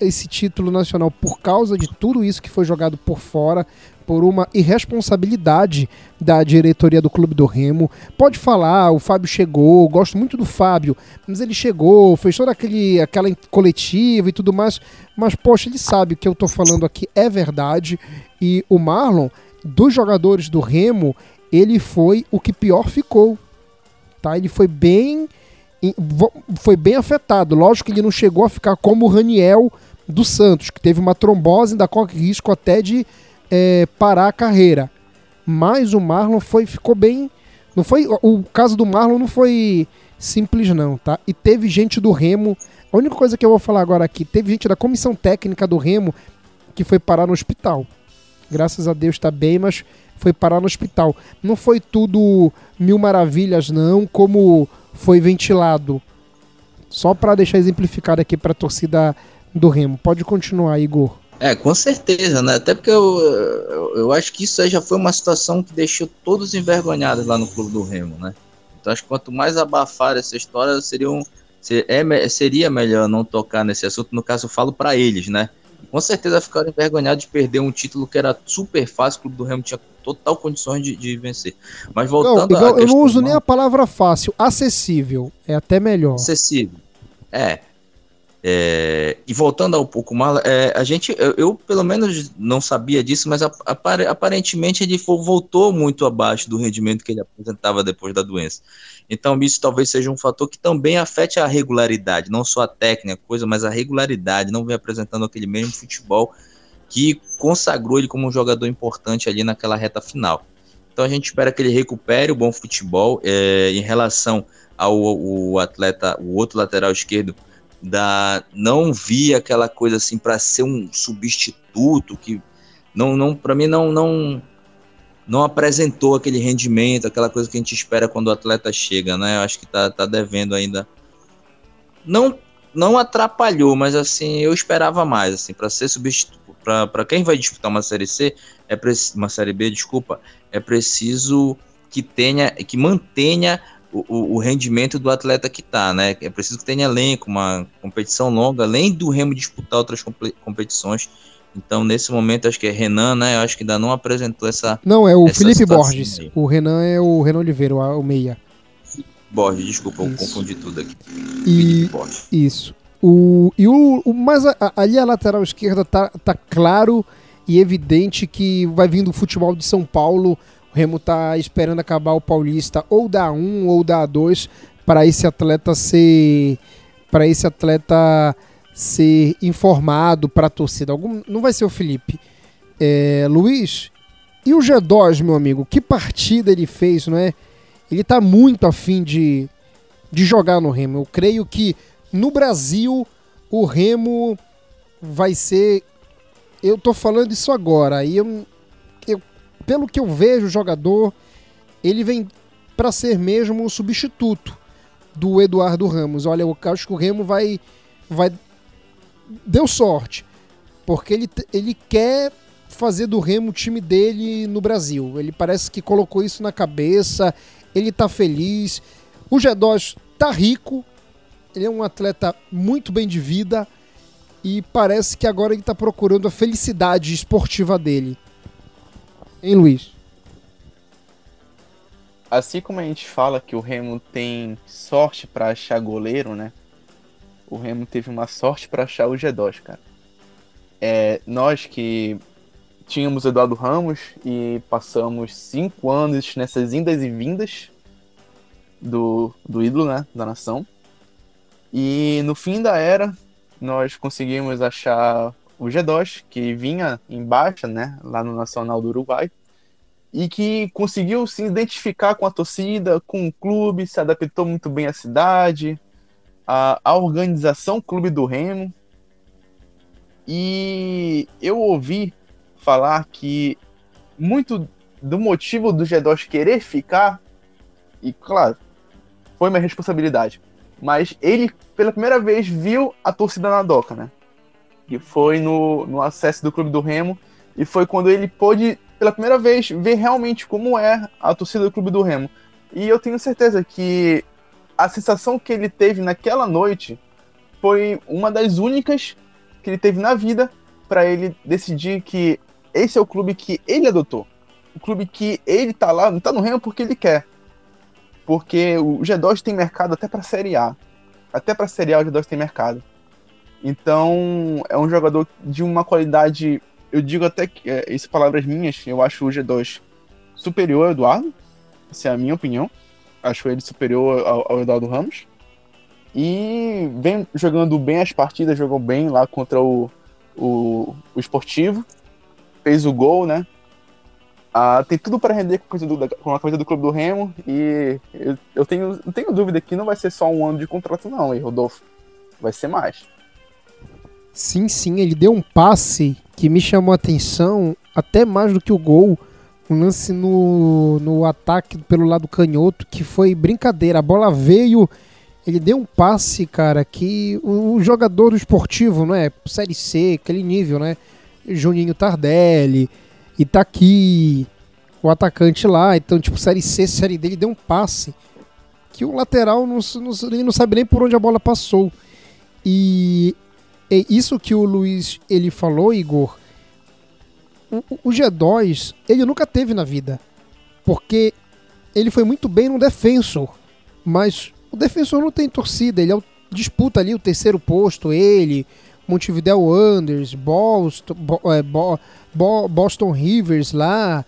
esse título nacional por causa de tudo isso que foi jogado por fora por uma irresponsabilidade da diretoria do Clube do Remo. Pode falar, o Fábio chegou, gosto muito do Fábio, mas ele chegou, fez toda aquele, aquela coletiva e tudo mais, mas poxa, ele sabe que eu tô falando aqui é verdade e o Marlon, dos jogadores do Remo, ele foi o que pior ficou. Tá? Ele foi bem foi bem afetado. Lógico que ele não chegou a ficar como o Raniel do Santos, que teve uma trombose, ainda corre risco até de é, parar a carreira. Mas o Marlon foi, ficou bem. Não foi o caso do Marlon não foi simples não, tá? E teve gente do Remo. A única coisa que eu vou falar agora aqui, teve gente da comissão técnica do Remo que foi parar no hospital. Graças a Deus está bem, mas foi parar no hospital. Não foi tudo mil maravilhas não, como foi ventilado. Só para deixar exemplificado aqui para a torcida do Remo. Pode continuar, Igor. É, com certeza, né? Até porque eu, eu, acho que isso já foi uma situação que deixou todos envergonhados lá no Clube do Remo, né? Então acho que quanto mais abafar essa história, seria, um, é, seria melhor não tocar nesse assunto. No caso, eu falo para eles, né? Com certeza ficaram envergonhados de perder um título que era super fácil, o Clube do Remo tinha total condições de, de vencer. Mas voltando não, igual, Eu não uso nem a palavra fácil, acessível. É até melhor. Acessível. É. é e voltando ao pouco mais, é, a gente, eu, eu, pelo menos não sabia disso, mas aparentemente ele voltou muito abaixo do rendimento que ele apresentava depois da doença. Então, isso talvez seja um fator que também afete a regularidade, não só a técnica, coisa, mas a regularidade. Não vem apresentando aquele mesmo futebol que consagrou ele como um jogador importante ali naquela reta final. Então, a gente espera que ele recupere o bom futebol é, em relação ao, ao atleta, o outro lateral esquerdo. Da, não vi aquela coisa assim para ser um substituto que não, não para mim não, não não apresentou aquele rendimento, aquela coisa que a gente espera quando o atleta chega, né? Eu acho que tá, tá devendo ainda. Não não atrapalhou, mas assim, eu esperava mais, assim, para ser substituto, para quem vai disputar uma série C, é uma série B, desculpa, é preciso que tenha, que mantenha o, o, o, rendimento do atleta que tá, né? É preciso que tenha elenco, uma competição longa, além do Remo disputar outras competições então, nesse momento, acho que é Renan, né? Eu acho que ainda não apresentou essa. Não, é o Felipe Borges. Aí. O Renan é o Renan Oliveira, o, meia. Borges, desculpa, isso. eu confundi tudo aqui. E, isso. O, e o, o mas a, ali a lateral esquerda tá, tá claro e evidente que vai vindo o futebol de São Paulo. O Remo tá esperando acabar o Paulista ou da 1 ou da 2 para esse atleta ser para esse atleta ser informado para a torcida. Algum, não vai ser o Felipe. É, Luiz, e o G2, meu amigo? Que partida ele fez, não é? Ele está muito afim de, de jogar no Remo. Eu creio que no Brasil o Remo vai ser. Eu tô falando isso agora. Eu, eu, pelo que eu vejo, o jogador ele vem para ser mesmo o substituto do Eduardo Ramos. Olha, eu acho que o Remo vai, vai deu sorte, porque ele, ele quer fazer do Remo o time dele no Brasil. Ele parece que colocou isso na cabeça, ele tá feliz. O G2 tá rico, ele é um atleta muito bem de vida e parece que agora ele tá procurando a felicidade esportiva dele. Hein, Luiz? Assim como a gente fala que o Remo tem sorte para achar goleiro, né? o Remo teve uma sorte para achar o G2, cara. É, nós que tínhamos Eduardo Ramos e passamos cinco anos nessas indas e vindas do, do ídolo, né, da nação. E no fim da era, nós conseguimos achar o G2, que vinha em baixa, né, lá no Nacional do Uruguai, e que conseguiu se identificar com a torcida, com o clube, se adaptou muito bem à cidade, a, a organização Clube do Remo. E eu ouvi falar que muito do motivo do G2 querer ficar, e claro, foi minha responsabilidade, mas ele pela primeira vez viu a torcida na doca, né? E foi no, no acesso do Clube do Remo, e foi quando ele pôde, pela primeira vez, ver realmente como é a torcida do Clube do Remo. E eu tenho certeza que a sensação que ele teve naquela noite foi uma das únicas que ele teve na vida para ele decidir que esse é o clube que ele adotou. O clube que ele tá lá, não tá no Remo porque ele quer. Porque o G2 tem mercado até para Série A. Até para Série A o G2 tem mercado. Então, é um jogador de uma qualidade, eu digo até que, é, isso palavras minhas, eu acho o G2 superior ao Eduardo. Essa é a minha opinião acho ele superior ao, ao Eduardo Ramos. E vem jogando bem as partidas, jogou bem lá contra o, o, o Esportivo. Fez o gol, né? Ah, tem tudo para render com a, do, com a do Clube do Remo. E eu, eu tenho, tenho dúvida que não vai ser só um ano de contrato, não, hein, Rodolfo? Vai ser mais. Sim, sim, ele deu um passe que me chamou a atenção, até mais do que o gol um lance no, no ataque pelo lado canhoto que foi brincadeira. A bola veio, ele deu um passe, cara, que o, o jogador esportivo, não é? Série C, aquele nível, né? Juninho Tardelli, Itaqui, o atacante lá. Então, tipo, Série C, Série D, ele deu um passe que o lateral não, não, ele não sabe nem por onde a bola passou. E é isso que o Luiz ele falou, Igor. O, o G2, ele nunca teve na vida. Porque ele foi muito bem no defensor. Mas o defensor não tem torcida, ele é o, disputa ali o terceiro posto, ele, Montevideo Wanderers, Boston, Bo, é, Bo, Bo, Boston Rivers lá,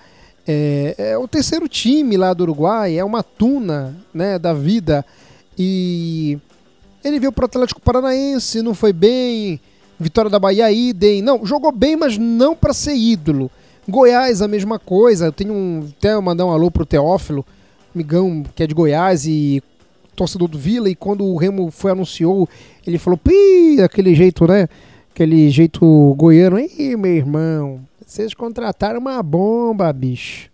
é, é, o terceiro time lá do Uruguai, é uma tuna né, da vida. E ele veio pro Atlético Paranaense, não foi bem. Vitória da Bahia, idem. Não, jogou bem, mas não para ser ídolo. Goiás, a mesma coisa. Eu tenho um. Até mandar um alô pro Teófilo, amigão que é de Goiás e torcedor do Vila. E quando o Remo foi anunciou, ele falou: Pi, aquele jeito, né? Aquele jeito goiano. Ih, meu irmão, vocês contrataram uma bomba, bicho.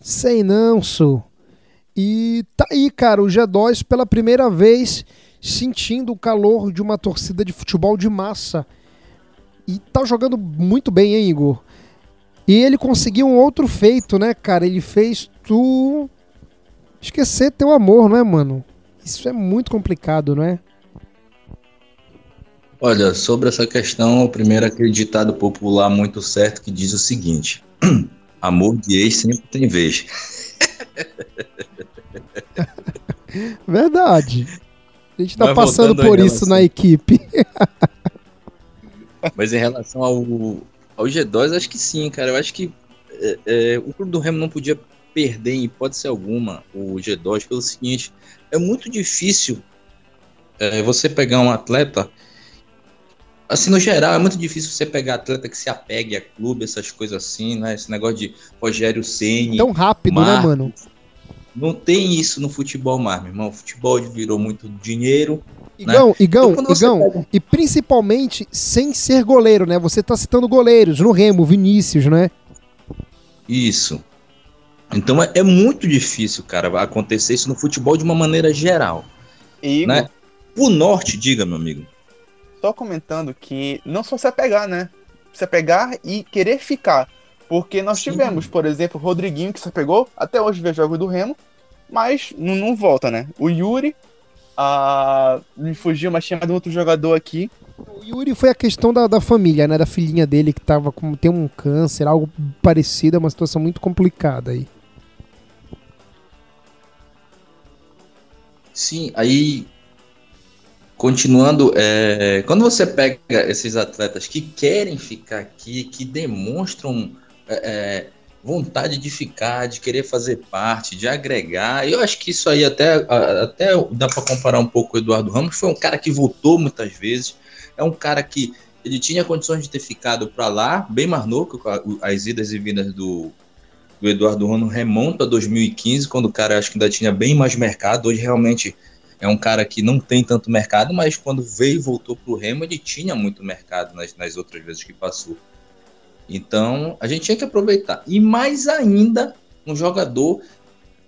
Sei não, su. E tá aí, cara, o G2 pela primeira vez sentindo o calor de uma torcida de futebol de massa. E tá jogando muito bem, hein, Igor? E ele conseguiu um outro feito, né, cara? Ele fez tu esquecer teu amor, não é, mano? Isso é muito complicado, não é? Olha, sobre essa questão, o primeiro aquele ditado popular muito certo que diz o seguinte: amor de ex sempre tem vez. Verdade. A gente tá Mas passando por isso na equipe. Mas em relação ao, ao G2, acho que sim, cara. Eu acho que é, é, o clube do Remo não podia perder em hipótese alguma o G2 pelo seguinte: é muito difícil é, você pegar um atleta. Assim, no geral, é muito difícil você pegar atleta que se apegue a clube, essas coisas assim, né? Esse negócio de Rogério Ceni. Tão rápido, né, Marcos, né, mano? Não tem isso no futebol mais, meu irmão. O futebol virou muito dinheiro. Igão, né? Igão, então, Igão, pega... e principalmente sem ser goleiro, né? Você tá citando goleiros no Remo, Vinícius, né? Isso. Então é, é muito difícil, cara, acontecer isso no futebol de uma maneira geral. Igor, né? O norte, diga, meu amigo. Só comentando que não só se pegar, né? Se pegar e querer ficar. Porque nós Sim. tivemos, por exemplo, o Rodriguinho que se pegou, até hoje vê jogos do Remo, mas não, não volta, né? O Yuri, a... me fugiu, mas tinha mais um outro jogador aqui. O Yuri foi a questão da, da família, né? Da filhinha dele que tava com tem um câncer, algo parecido, é uma situação muito complicada aí. Sim, aí continuando, é, quando você pega esses atletas que querem ficar aqui, que demonstram é, é, vontade de ficar, de querer fazer parte, de agregar. Eu acho que isso aí até, até dá para comparar um pouco com o Eduardo Ramos. Foi um cara que voltou muitas vezes. É um cara que ele tinha condições de ter ficado para lá, bem mais novo, as idas e vindas do, do Eduardo Ramos remonta a 2015, quando o cara acho que ainda tinha bem mais mercado. Hoje realmente é um cara que não tem tanto mercado, mas quando veio e voltou para o Remo, ele tinha muito mercado nas, nas outras vezes que passou. Então, a gente tinha que aproveitar. E mais ainda, um jogador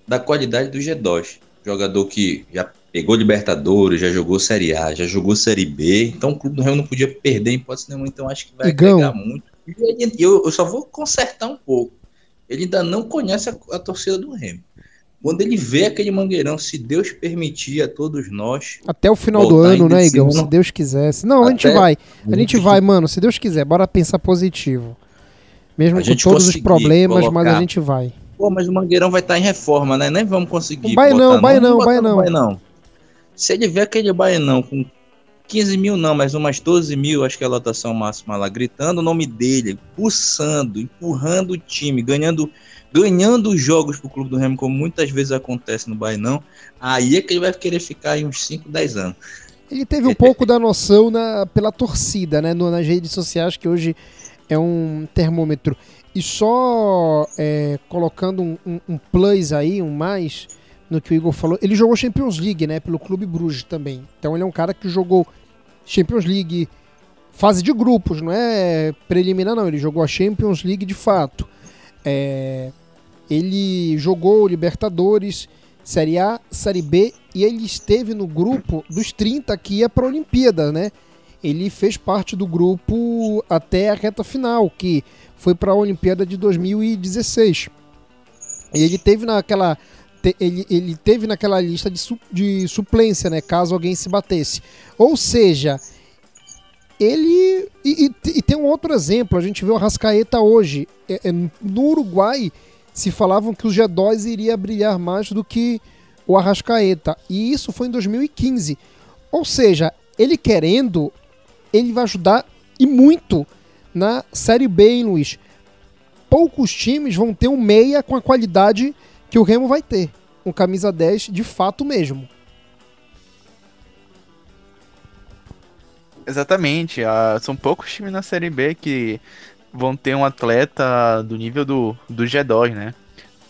da qualidade do G2. Jogador que já pegou Libertadores, já jogou Série A, já jogou Série B. Então, o Clube do Rio não podia perder em hipótese nenhuma. Então, acho que vai Igão. agregar muito. E eu, eu só vou consertar um pouco. Ele ainda não conhece a, a torcida do Remo. Quando ele vê aquele mangueirão, se Deus permitir a todos nós. Até o final do ano, né, Igão? Se Deus quisesse. Não, a gente vai. A gente vai, mano. Se Deus quiser, bora pensar positivo. Mesmo a com todos os problemas, colocar. mas a gente vai. Pô, mas o Mangueirão vai estar tá em reforma, né? Nem vamos conseguir. Vai não, vai não, vai não. Vai não. Se ele ver aquele Baianão com 15 mil não, mas umas 12 mil, acho que é a lotação máxima lá, gritando o nome dele, pulsando, empurrando o time, ganhando ganhando os jogos pro Clube do Remo, como muitas vezes acontece no Bainão, aí é que ele vai querer ficar aí uns 5, 10 anos. Ele teve um pouco da noção na, pela torcida, né? No, nas redes sociais, que hoje é um termômetro. E só é, colocando um, um, um, plus aí, um mais, no que o Igor falou, ele jogou Champions League, né? Pelo Clube Bruges também. Então ele é um cara que jogou Champions League, fase de grupos, não é preliminar, não. Ele jogou a Champions League de fato. É, ele jogou Libertadores, Série A, Série B e ele esteve no grupo dos 30 que ia para a Olimpíada, né? ele fez parte do grupo até a reta final, que foi para a Olimpíada de 2016. E ele teve naquela ele, ele teve naquela lista de, su, de suplência, né, caso alguém se batesse. Ou seja, ele. E, e, e, tem um outro exemplo, a gente vê o Rascaeta hoje. É, é, no Uruguai se falavam que o G2 iria brilhar mais do que o Arrascaeta. E isso foi em 2015. Ou seja, ele querendo, ele vai ajudar e muito na Série B, hein, Luiz? Poucos times vão ter um meia com a qualidade que o Remo vai ter. Um camisa 10 de fato mesmo. Exatamente. Uh, são poucos times na Série B que vão ter um atleta do nível do, do G2, né?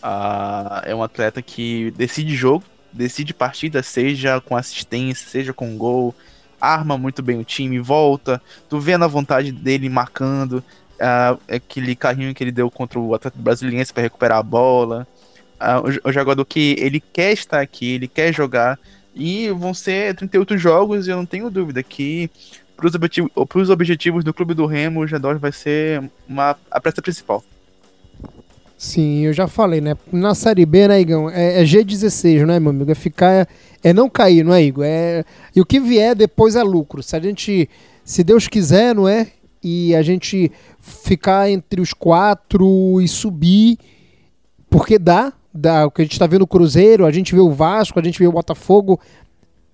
Uh, é um atleta que decide jogo, decide partida, seja com assistência, seja com gol, arma muito bem o time, volta, tu vê na vontade dele marcando, uh, aquele carrinho que ele deu contra o atleta brasileiro para recuperar a bola, uh, o, o jogador que ele quer estar aqui, ele quer jogar, e vão ser 38 jogos e eu não tenho dúvida que para os objetivos, objetivos do clube do Remo, o G2 vai ser uma, a peça principal. Sim, eu já falei, né? Na Série B, né, Igão? É, é G16, né, meu amigo? É ficar. É, é, não cair, não é, Igor? É, e o que vier depois é lucro. Se a gente. Se Deus quiser, não é? E a gente ficar entre os quatro e subir. Porque dá. dá o que a gente tá vendo o Cruzeiro, a gente vê o Vasco, a gente vê o Botafogo.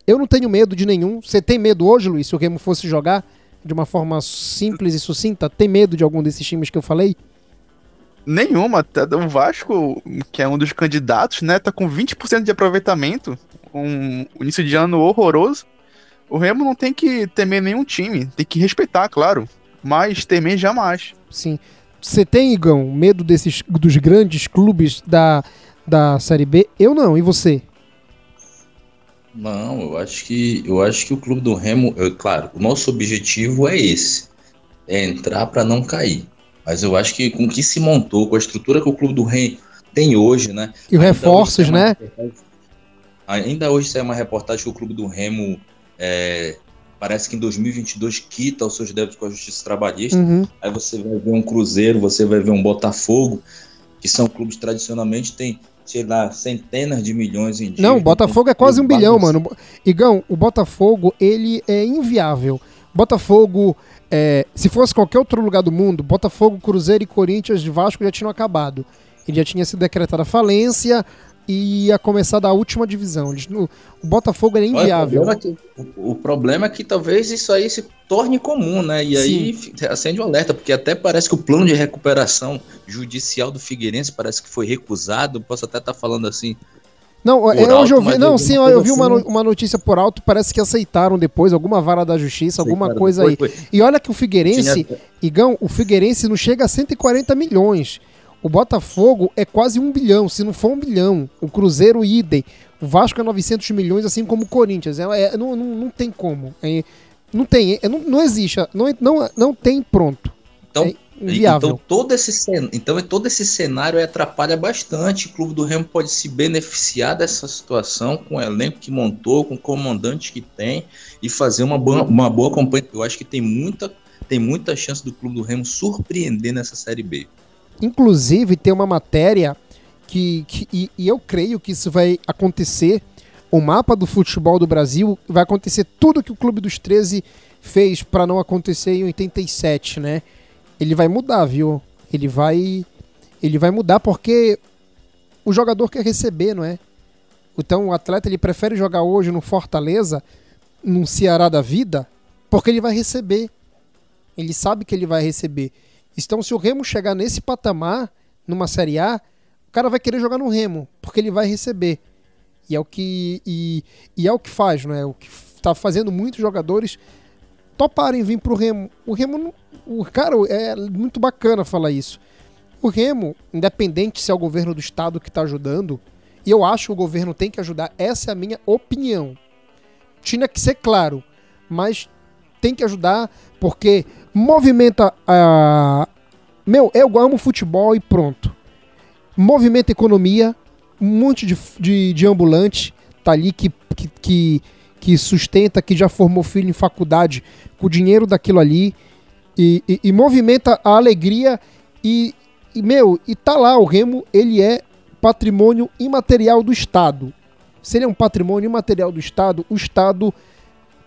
Eu não tenho medo de nenhum. Você tem medo hoje, Luiz, se o Remo fosse jogar de uma forma simples e sucinta? Tem medo de algum desses times que eu falei? Nenhuma. O Vasco, que é um dos candidatos, né, tá com 20% de aproveitamento. Um início de ano horroroso. O Remo não tem que temer nenhum time. Tem que respeitar, claro. Mas temer jamais. Sim. Você tem, Igão, medo desses dos grandes clubes da, da Série B? Eu não. E você? Não, eu acho que eu acho que o clube do Remo, eu, claro, o nosso objetivo é esse, é entrar para não cair. Mas eu acho que com o que se montou, com a estrutura que o clube do Remo tem hoje, né? E os reforços, né? Ainda hoje sai uma reportagem que o clube do Remo é, parece que em 2022 quita os seus débitos com a justiça trabalhista. Uhum. Aí você vai ver um Cruzeiro, você vai ver um Botafogo, que são clubes tradicionalmente têm sei lá, centenas de milhões em dia. Não, o Botafogo é quase um bilhão, mano. Igão, o Botafogo, ele é inviável. Botafogo, é, se fosse qualquer outro lugar do mundo, Botafogo, Cruzeiro e Corinthians de Vasco já tinham acabado. Ele já tinha sido decretada falência, e ia começar da última divisão. O Botafogo era inviável. Olha, o, problema é que, o, problema é que talvez isso aí se torne comum, né? E Sim. aí acende o um alerta, porque até parece que o plano de recuperação judicial do Figueirense parece que foi recusado. Posso até estar tá falando assim. Não, é, eu vi, não, sim, eu vi uma, assim. uma notícia por alto, parece que aceitaram depois, alguma vara da justiça, alguma coisa aí. Foi. E olha que o Figueirense, Tinha... Igão, o Figueirense não chega a 140 milhões. O Botafogo é quase um bilhão, se não for um bilhão. O Cruzeiro, idem. O Vasco é 900 milhões, assim como o Corinthians. É, é não, não, não tem como. É, não tem, é, não, não existe. Não, não, não tem pronto. Então, é Então todo, esse, então todo esse cenário atrapalha bastante. O Clube do Remo pode se beneficiar dessa situação com o elenco que montou, com o comandante que tem e fazer uma boa, uma boa campanha. Eu acho que tem muita, tem muita chance do Clube do Remo surpreender nessa Série B. Inclusive, tem uma matéria que, que e, e, eu creio que isso vai acontecer. O mapa do futebol do Brasil vai acontecer tudo que o Clube dos 13 fez para não acontecer em 87, né? Ele vai mudar, viu? Ele vai ele vai mudar porque o jogador quer receber, não é? Então o atleta ele prefere jogar hoje no Fortaleza, num Ceará da vida, porque ele vai receber. Ele sabe que ele vai receber. Então, se o Remo chegar nesse patamar, numa Série A, o cara vai querer jogar no Remo, porque ele vai receber. E é o que, e, e é o que faz, não é? O que está fazendo muitos jogadores toparem vir pro Remo. O Remo, o cara, é muito bacana falar isso. O Remo, independente se é o governo do estado que está ajudando, e eu acho que o governo tem que ajudar, essa é a minha opinião. Tinha que ser claro, mas tem que ajudar porque movimenta a. Meu, eu amo futebol e pronto. Movimenta economia, um monte de, de, de ambulante tá ali que, que, que, que, sustenta, que já formou filho em faculdade com o dinheiro daquilo ali. E, e, e movimenta a alegria e, e, meu, e tá lá, o Remo, ele é patrimônio imaterial do Estado. Se ele é um patrimônio imaterial do Estado, o Estado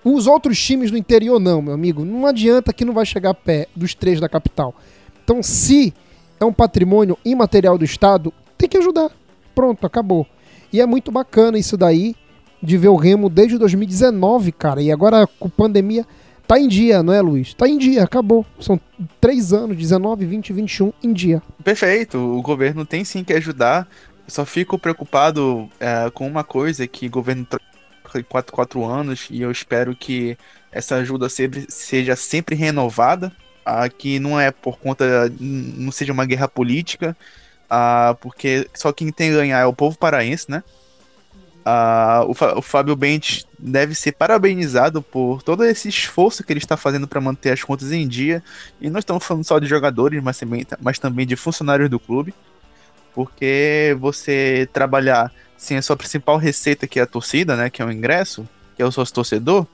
Os outros times do interior não, meu amigo. Não adianta que não vai chegar a pé dos três da capital. Então, se é um patrimônio imaterial do Estado, tem que ajudar. Pronto, acabou. E é muito bacana isso daí, de ver o Remo desde 2019, cara. E agora com pandemia, tá em dia, não é, Luiz? Tá em dia, acabou. São três anos, 19, 20, 21, em dia. Perfeito, o governo tem sim que ajudar. Só fico preocupado é, com uma coisa que o governo em 4, 4 anos e eu espero que essa ajuda sempre, seja sempre renovada, que não é por conta, não seja uma guerra política, porque só quem tem a ganhar é o povo paraense, né? O, o Fábio Bentes deve ser parabenizado por todo esse esforço que ele está fazendo para manter as contas em dia. E não estamos falando só de jogadores, mas também, mas também de funcionários do clube. Porque você trabalhar sem a sua principal receita, que é a torcida, né? Que é o ingresso, que é o sócio torcedor,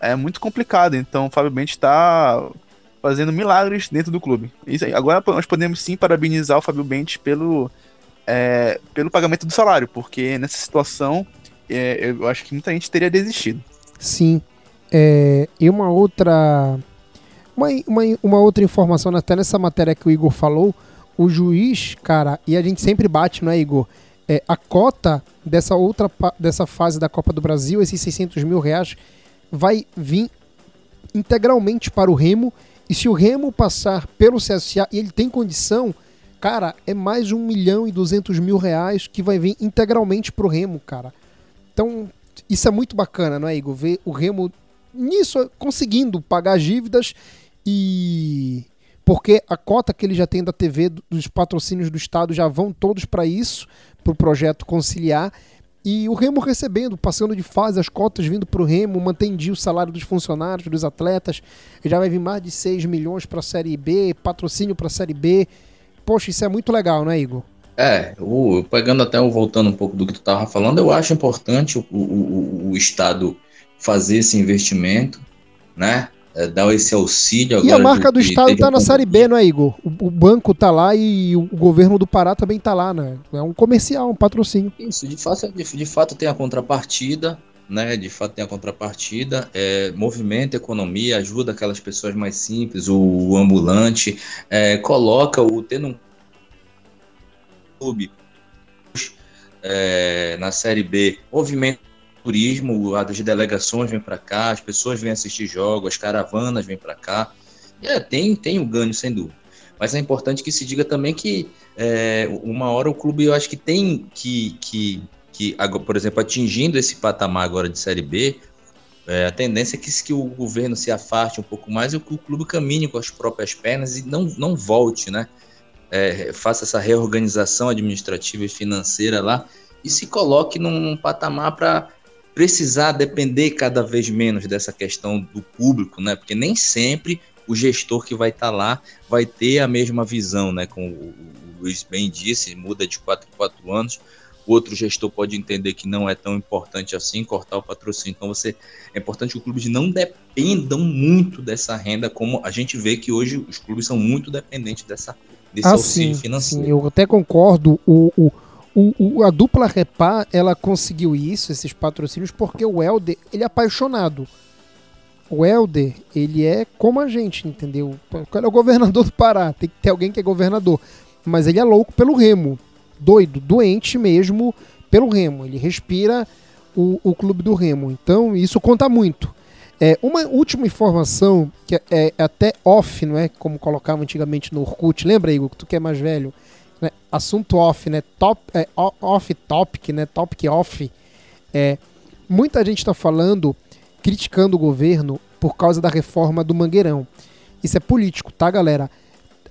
é muito complicado. Então o Fábio Bentes está fazendo milagres dentro do clube. Isso aí. Agora nós podemos sim parabenizar o Fábio Bentes pelo, é, pelo pagamento do salário, porque nessa situação é, eu acho que muita gente teria desistido. Sim. É, e uma outra. Uma, uma, uma outra informação, até nessa matéria que o Igor falou, o juiz, cara, e a gente sempre bate, não é, Igor? é, a cota dessa outra dessa fase da Copa do Brasil, esses 600 mil reais, vai vir integralmente para o Remo. E se o Remo passar pelo CSA e ele tem condição, cara, é mais um milhão e duzentos mil reais que vai vir integralmente para o Remo, cara. Então, isso é muito bacana, não é, Igor? Ver o Remo nisso conseguindo pagar as dívidas e porque a cota que ele já tem da TV, dos patrocínios do Estado, já vão todos para isso, para o projeto conciliar. E o Remo recebendo, passando de fase, as cotas vindo para o Remo, mantém o salário dos funcionários, dos atletas. Já vai vir mais de 6 milhões para a Série B, patrocínio para a Série B. Poxa, isso é muito legal, não é, Igor? É, o, pegando até voltando um pouco do que tu estava falando, eu acho importante o, o, o Estado fazer esse investimento, né? É, dar esse auxílio agora. E a marca do, do Estado está na Série B, não é, Igor? O, o, banco está lá e o governo do Pará também está lá, né? É um comercial, um patrocínio. Isso, de fato, de, de fato tem a contrapartida, né? De fato tem a contrapartida, é, movimenta a economia, ajuda aquelas pessoas mais simples, o, o ambulante, é, coloca o tendo um clube é, na Série B, movimenta turismo, as delegações vêm para cá, as pessoas vêm assistir jogos, as caravanas vêm para cá. É, tem, tem o ganho, sem dúvida. Mas é importante que se diga também que é, uma hora o clube, eu acho que tem que, que, que por exemplo, atingindo esse patamar agora de Série B, é, a tendência é que, que o governo se afaste um pouco mais e que o clube caminhe com as próprias pernas e não, não volte, né? É, faça essa reorganização administrativa e financeira lá e se coloque num patamar para precisar depender cada vez menos dessa questão do público, né? Porque nem sempre o gestor que vai estar tá lá vai ter a mesma visão, né? Como o Luiz bem disse, muda de 4 em 4 anos. O outro gestor pode entender que não é tão importante assim cortar o patrocínio. Então você é importante que os clubes não dependam muito dessa renda, como a gente vê que hoje os clubes são muito dependentes dessa desse ah, auxílio sim, financeiro. Sim, eu até concordo. O, o o, o, a dupla Repá, ela conseguiu isso, esses patrocínios, porque o Helder, ele é apaixonado. O Helder, ele é como a gente, entendeu? Ele é o governador do Pará, tem que ter alguém que é governador. Mas ele é louco pelo remo. Doido, doente mesmo pelo remo. Ele respira o, o clube do remo. Então, isso conta muito. É, uma última informação, que é, é, até off, não é? Como colocava antigamente no Orkut. Lembra, Igor, que tu que é mais velho? né, assunto off, né, top, é, off topic, né, topic off, é, muita gente está falando, criticando o governo por causa da reforma do Mangueirão. Isso é político, tá, galera?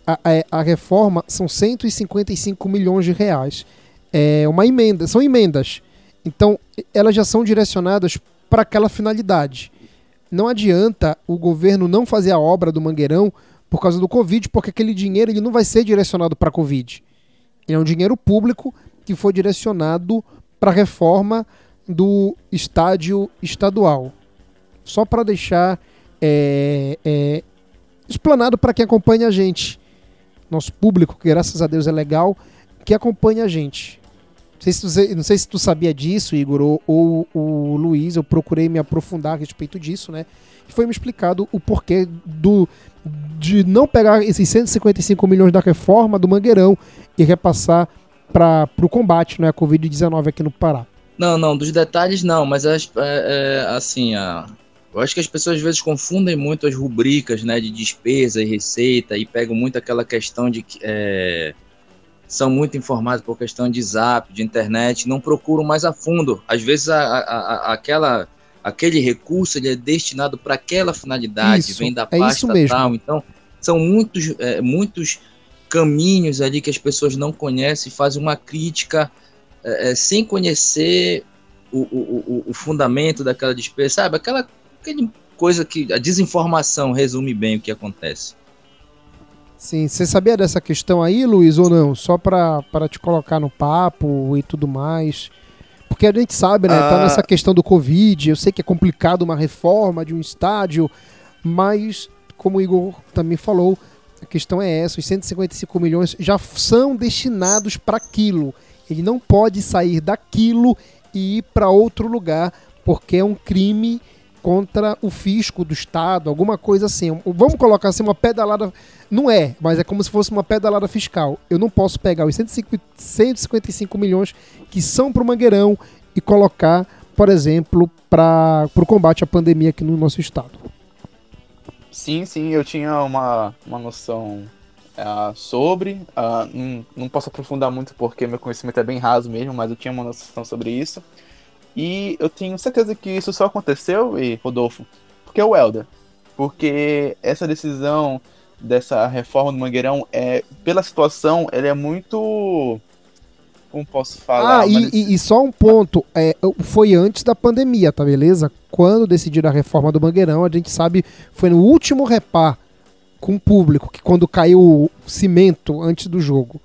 A, a, a reforma são 155 milhões de reais. É uma emenda, são emendas. Então, elas já são direcionadas para aquela finalidade. Não adianta o governo não fazer a obra do Mangueirão por causa do Covid, porque aquele dinheiro ele não vai ser direcionado para a Covid. Ele é um dinheiro público que foi direcionado para a reforma do estádio estadual. Só para deixar é, é, explanado para quem acompanha a gente. Nosso público, que graças a Deus é legal, que acompanha a gente. Não sei, se tu, não sei se tu sabia disso, Igor, ou, ou o Luiz, eu procurei me aprofundar a respeito disso, né? E foi me explicado o porquê do, de não pegar esses 155 milhões da reforma do Mangueirão e repassar para o combate né, à Covid-19 aqui no Pará. Não, não, dos detalhes não, mas é, é, assim, a, eu acho que as pessoas às vezes confundem muito as rubricas né, de despesa e receita e pegam muito aquela questão de que é, são muito informados por questão de zap, de internet, não procuram mais a fundo. Às vezes a, a, a, aquela, aquele recurso ele é destinado para aquela finalidade, isso, vem da é pasta tal. Então, são muitos, é, muitos caminhos ali que as pessoas não conhecem, fazem uma crítica é, é, sem conhecer o, o, o, fundamento daquela despesa, sabe? Aquela, aquela coisa que a desinformação resume bem o que acontece. Sim, você sabia dessa questão aí, Luiz, ou não? Só para te colocar no papo e tudo mais. Porque a gente sabe, né? Tá ah. Tá nessa questão do Covid. Eu sei que é complicado uma reforma de um estádio, mas, como o Igor também falou, a questão é essa: os 155 milhões já são destinados para aquilo. Ele não pode sair daquilo e ir para outro lugar, porque é um crime contra o fisco do Estado, alguma coisa assim. Vamos colocar assim, uma pedalada. Não é, mas é como se fosse uma pedalada fiscal. Eu não posso pegar os 155 milhões que são para o Mangueirão e colocar, por exemplo, para o combate à pandemia aqui no nosso Estado. Sim, sim, eu tinha uma, uma noção uh, sobre. Uh, não, não posso aprofundar muito porque meu conhecimento é bem raso mesmo, mas eu tinha uma noção sobre isso. E eu tenho certeza que isso só aconteceu, e Rodolfo, porque é o Helder. Porque essa decisão dessa reforma do Mangueirão, é, pela situação, ele é muito. Como posso falar? Ah, mas... e, e, só um ponto: é, foi antes da pandemia, tá beleza? Quando decidiram a reforma do Mangueirão, a gente sabe, foi no último repar com o público, que quando caiu o cimento antes do jogo.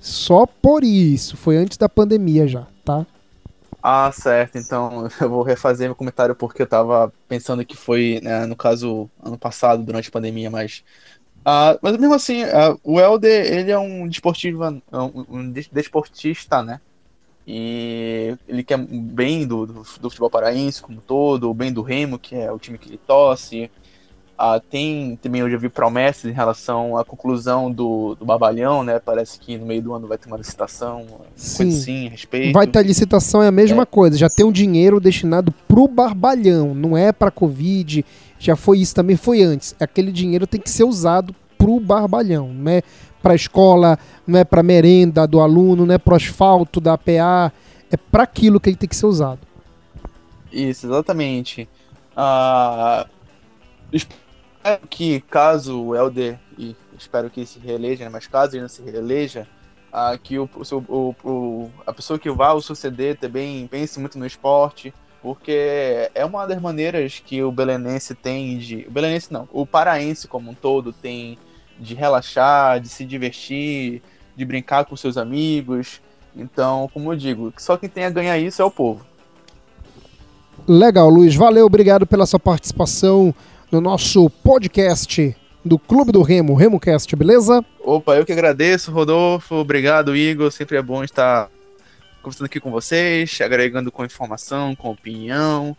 Só por isso, foi antes da pandemia já, tá? Ah, certo. Então eu vou refazer meu comentário porque eu tava pensando que foi, né, no caso, ano passado, durante a pandemia, mas. Uh, mas mesmo assim, uh, o Helder, ele é um desportivo, um, um desportista, né? E ele quer bem do, do, do futebol paraense como todo, o bem do Remo, que é o time que ele torce. Ah, tem também eu já vi promessas em relação à conclusão do, do Barbalhão, né? Parece que no meio do ano vai ter uma licitação, sim, sim a respeito. Vai ter licitação, é a mesma é. coisa, já tem um dinheiro destinado pro Barbalhão, não é para Covid, já foi isso, também foi antes. Aquele dinheiro tem que ser usado pro Barbalhão, não é para escola, não é para merenda do aluno, não é pro asfalto da APA, é para aquilo que ele tem que ser usado. Isso, exatamente. Ah, que caso o Helder, e espero que se reeleja, né, mas caso ele não se reeleja, uh, que o, o, o, a pessoa que vai o suceder também pense muito no esporte, porque é uma das maneiras que o belenense tem de... O belenense não, o paraense como um todo tem de relaxar, de se divertir, de brincar com seus amigos. Então, como eu digo, só quem tem a ganhar isso é o povo. Legal, Luiz. Valeu, obrigado pela sua participação no nosso podcast do Clube do Remo, RemoCast, beleza? Opa, eu que agradeço, Rodolfo. Obrigado, Igor. Sempre é bom estar conversando aqui com vocês, agregando com informação, com opinião.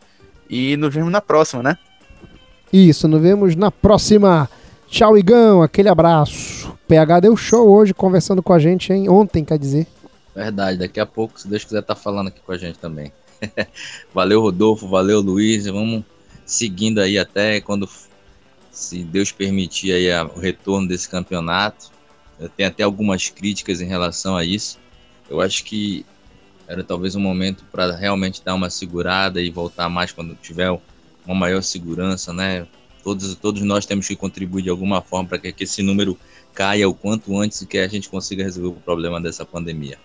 E nos vemos na próxima, né? Isso, nos vemos na próxima. Tchau, Igão. Aquele abraço. PH deu show hoje conversando com a gente, hein? Ontem, quer dizer. Verdade, daqui a pouco, se Deus quiser, tá falando aqui com a gente também. valeu, Rodolfo. Valeu, Luiz. Vamos seguindo aí até quando, se Deus permitir aí a, o retorno desse campeonato. Eu tenho até algumas críticas em relação a isso. Eu acho que era talvez um momento para realmente dar uma segurada e voltar mais quando tiver uma maior segurança, né? Todos, todos nós temos que contribuir de alguma forma para que, que esse número caia o quanto antes e que a gente consiga resolver o problema dessa pandemia.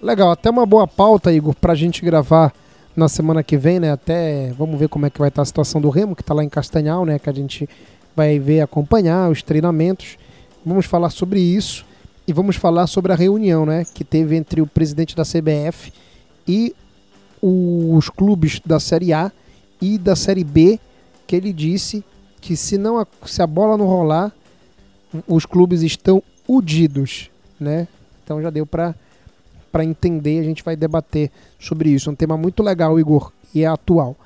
Legal, até uma boa pauta, Igor, para a gente gravar na semana que vem, né? Até vamos ver como é que vai estar a situação do Remo, que está lá em Castanhal, né? Que a gente vai ver acompanhar os treinamentos. Vamos falar sobre isso e vamos falar sobre a reunião, né? Que teve entre o presidente da CBF e os clubes da Série A e da Série B, que ele disse que se não a, se a bola não rolar, os clubes estão udidos, né? Então já deu para para entender, a gente vai debater sobre isso. É um tema muito legal, Igor, e é atual.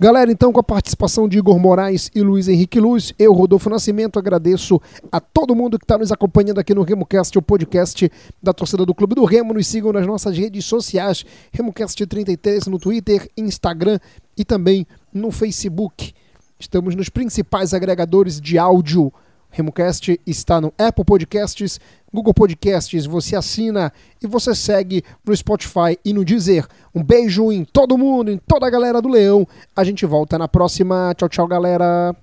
Galera, então, com a participação de Igor Moraes e Luiz Henrique Luz, eu, Rodolfo Nascimento, agradeço a todo mundo que está nos acompanhando aqui no RemoCast, o podcast da torcida do Clube do Remo. Nos sigam nas nossas redes sociais, RemoCast33 no Twitter, Instagram e também no Facebook. Estamos nos principais agregadores de áudio. RemoCast está no Apple Podcasts, Google Podcasts, você assina e você segue no Spotify e no Deezer. Um beijo em todo mundo, em toda a galera do Leão. A gente volta na próxima. Tchau, tchau, galera.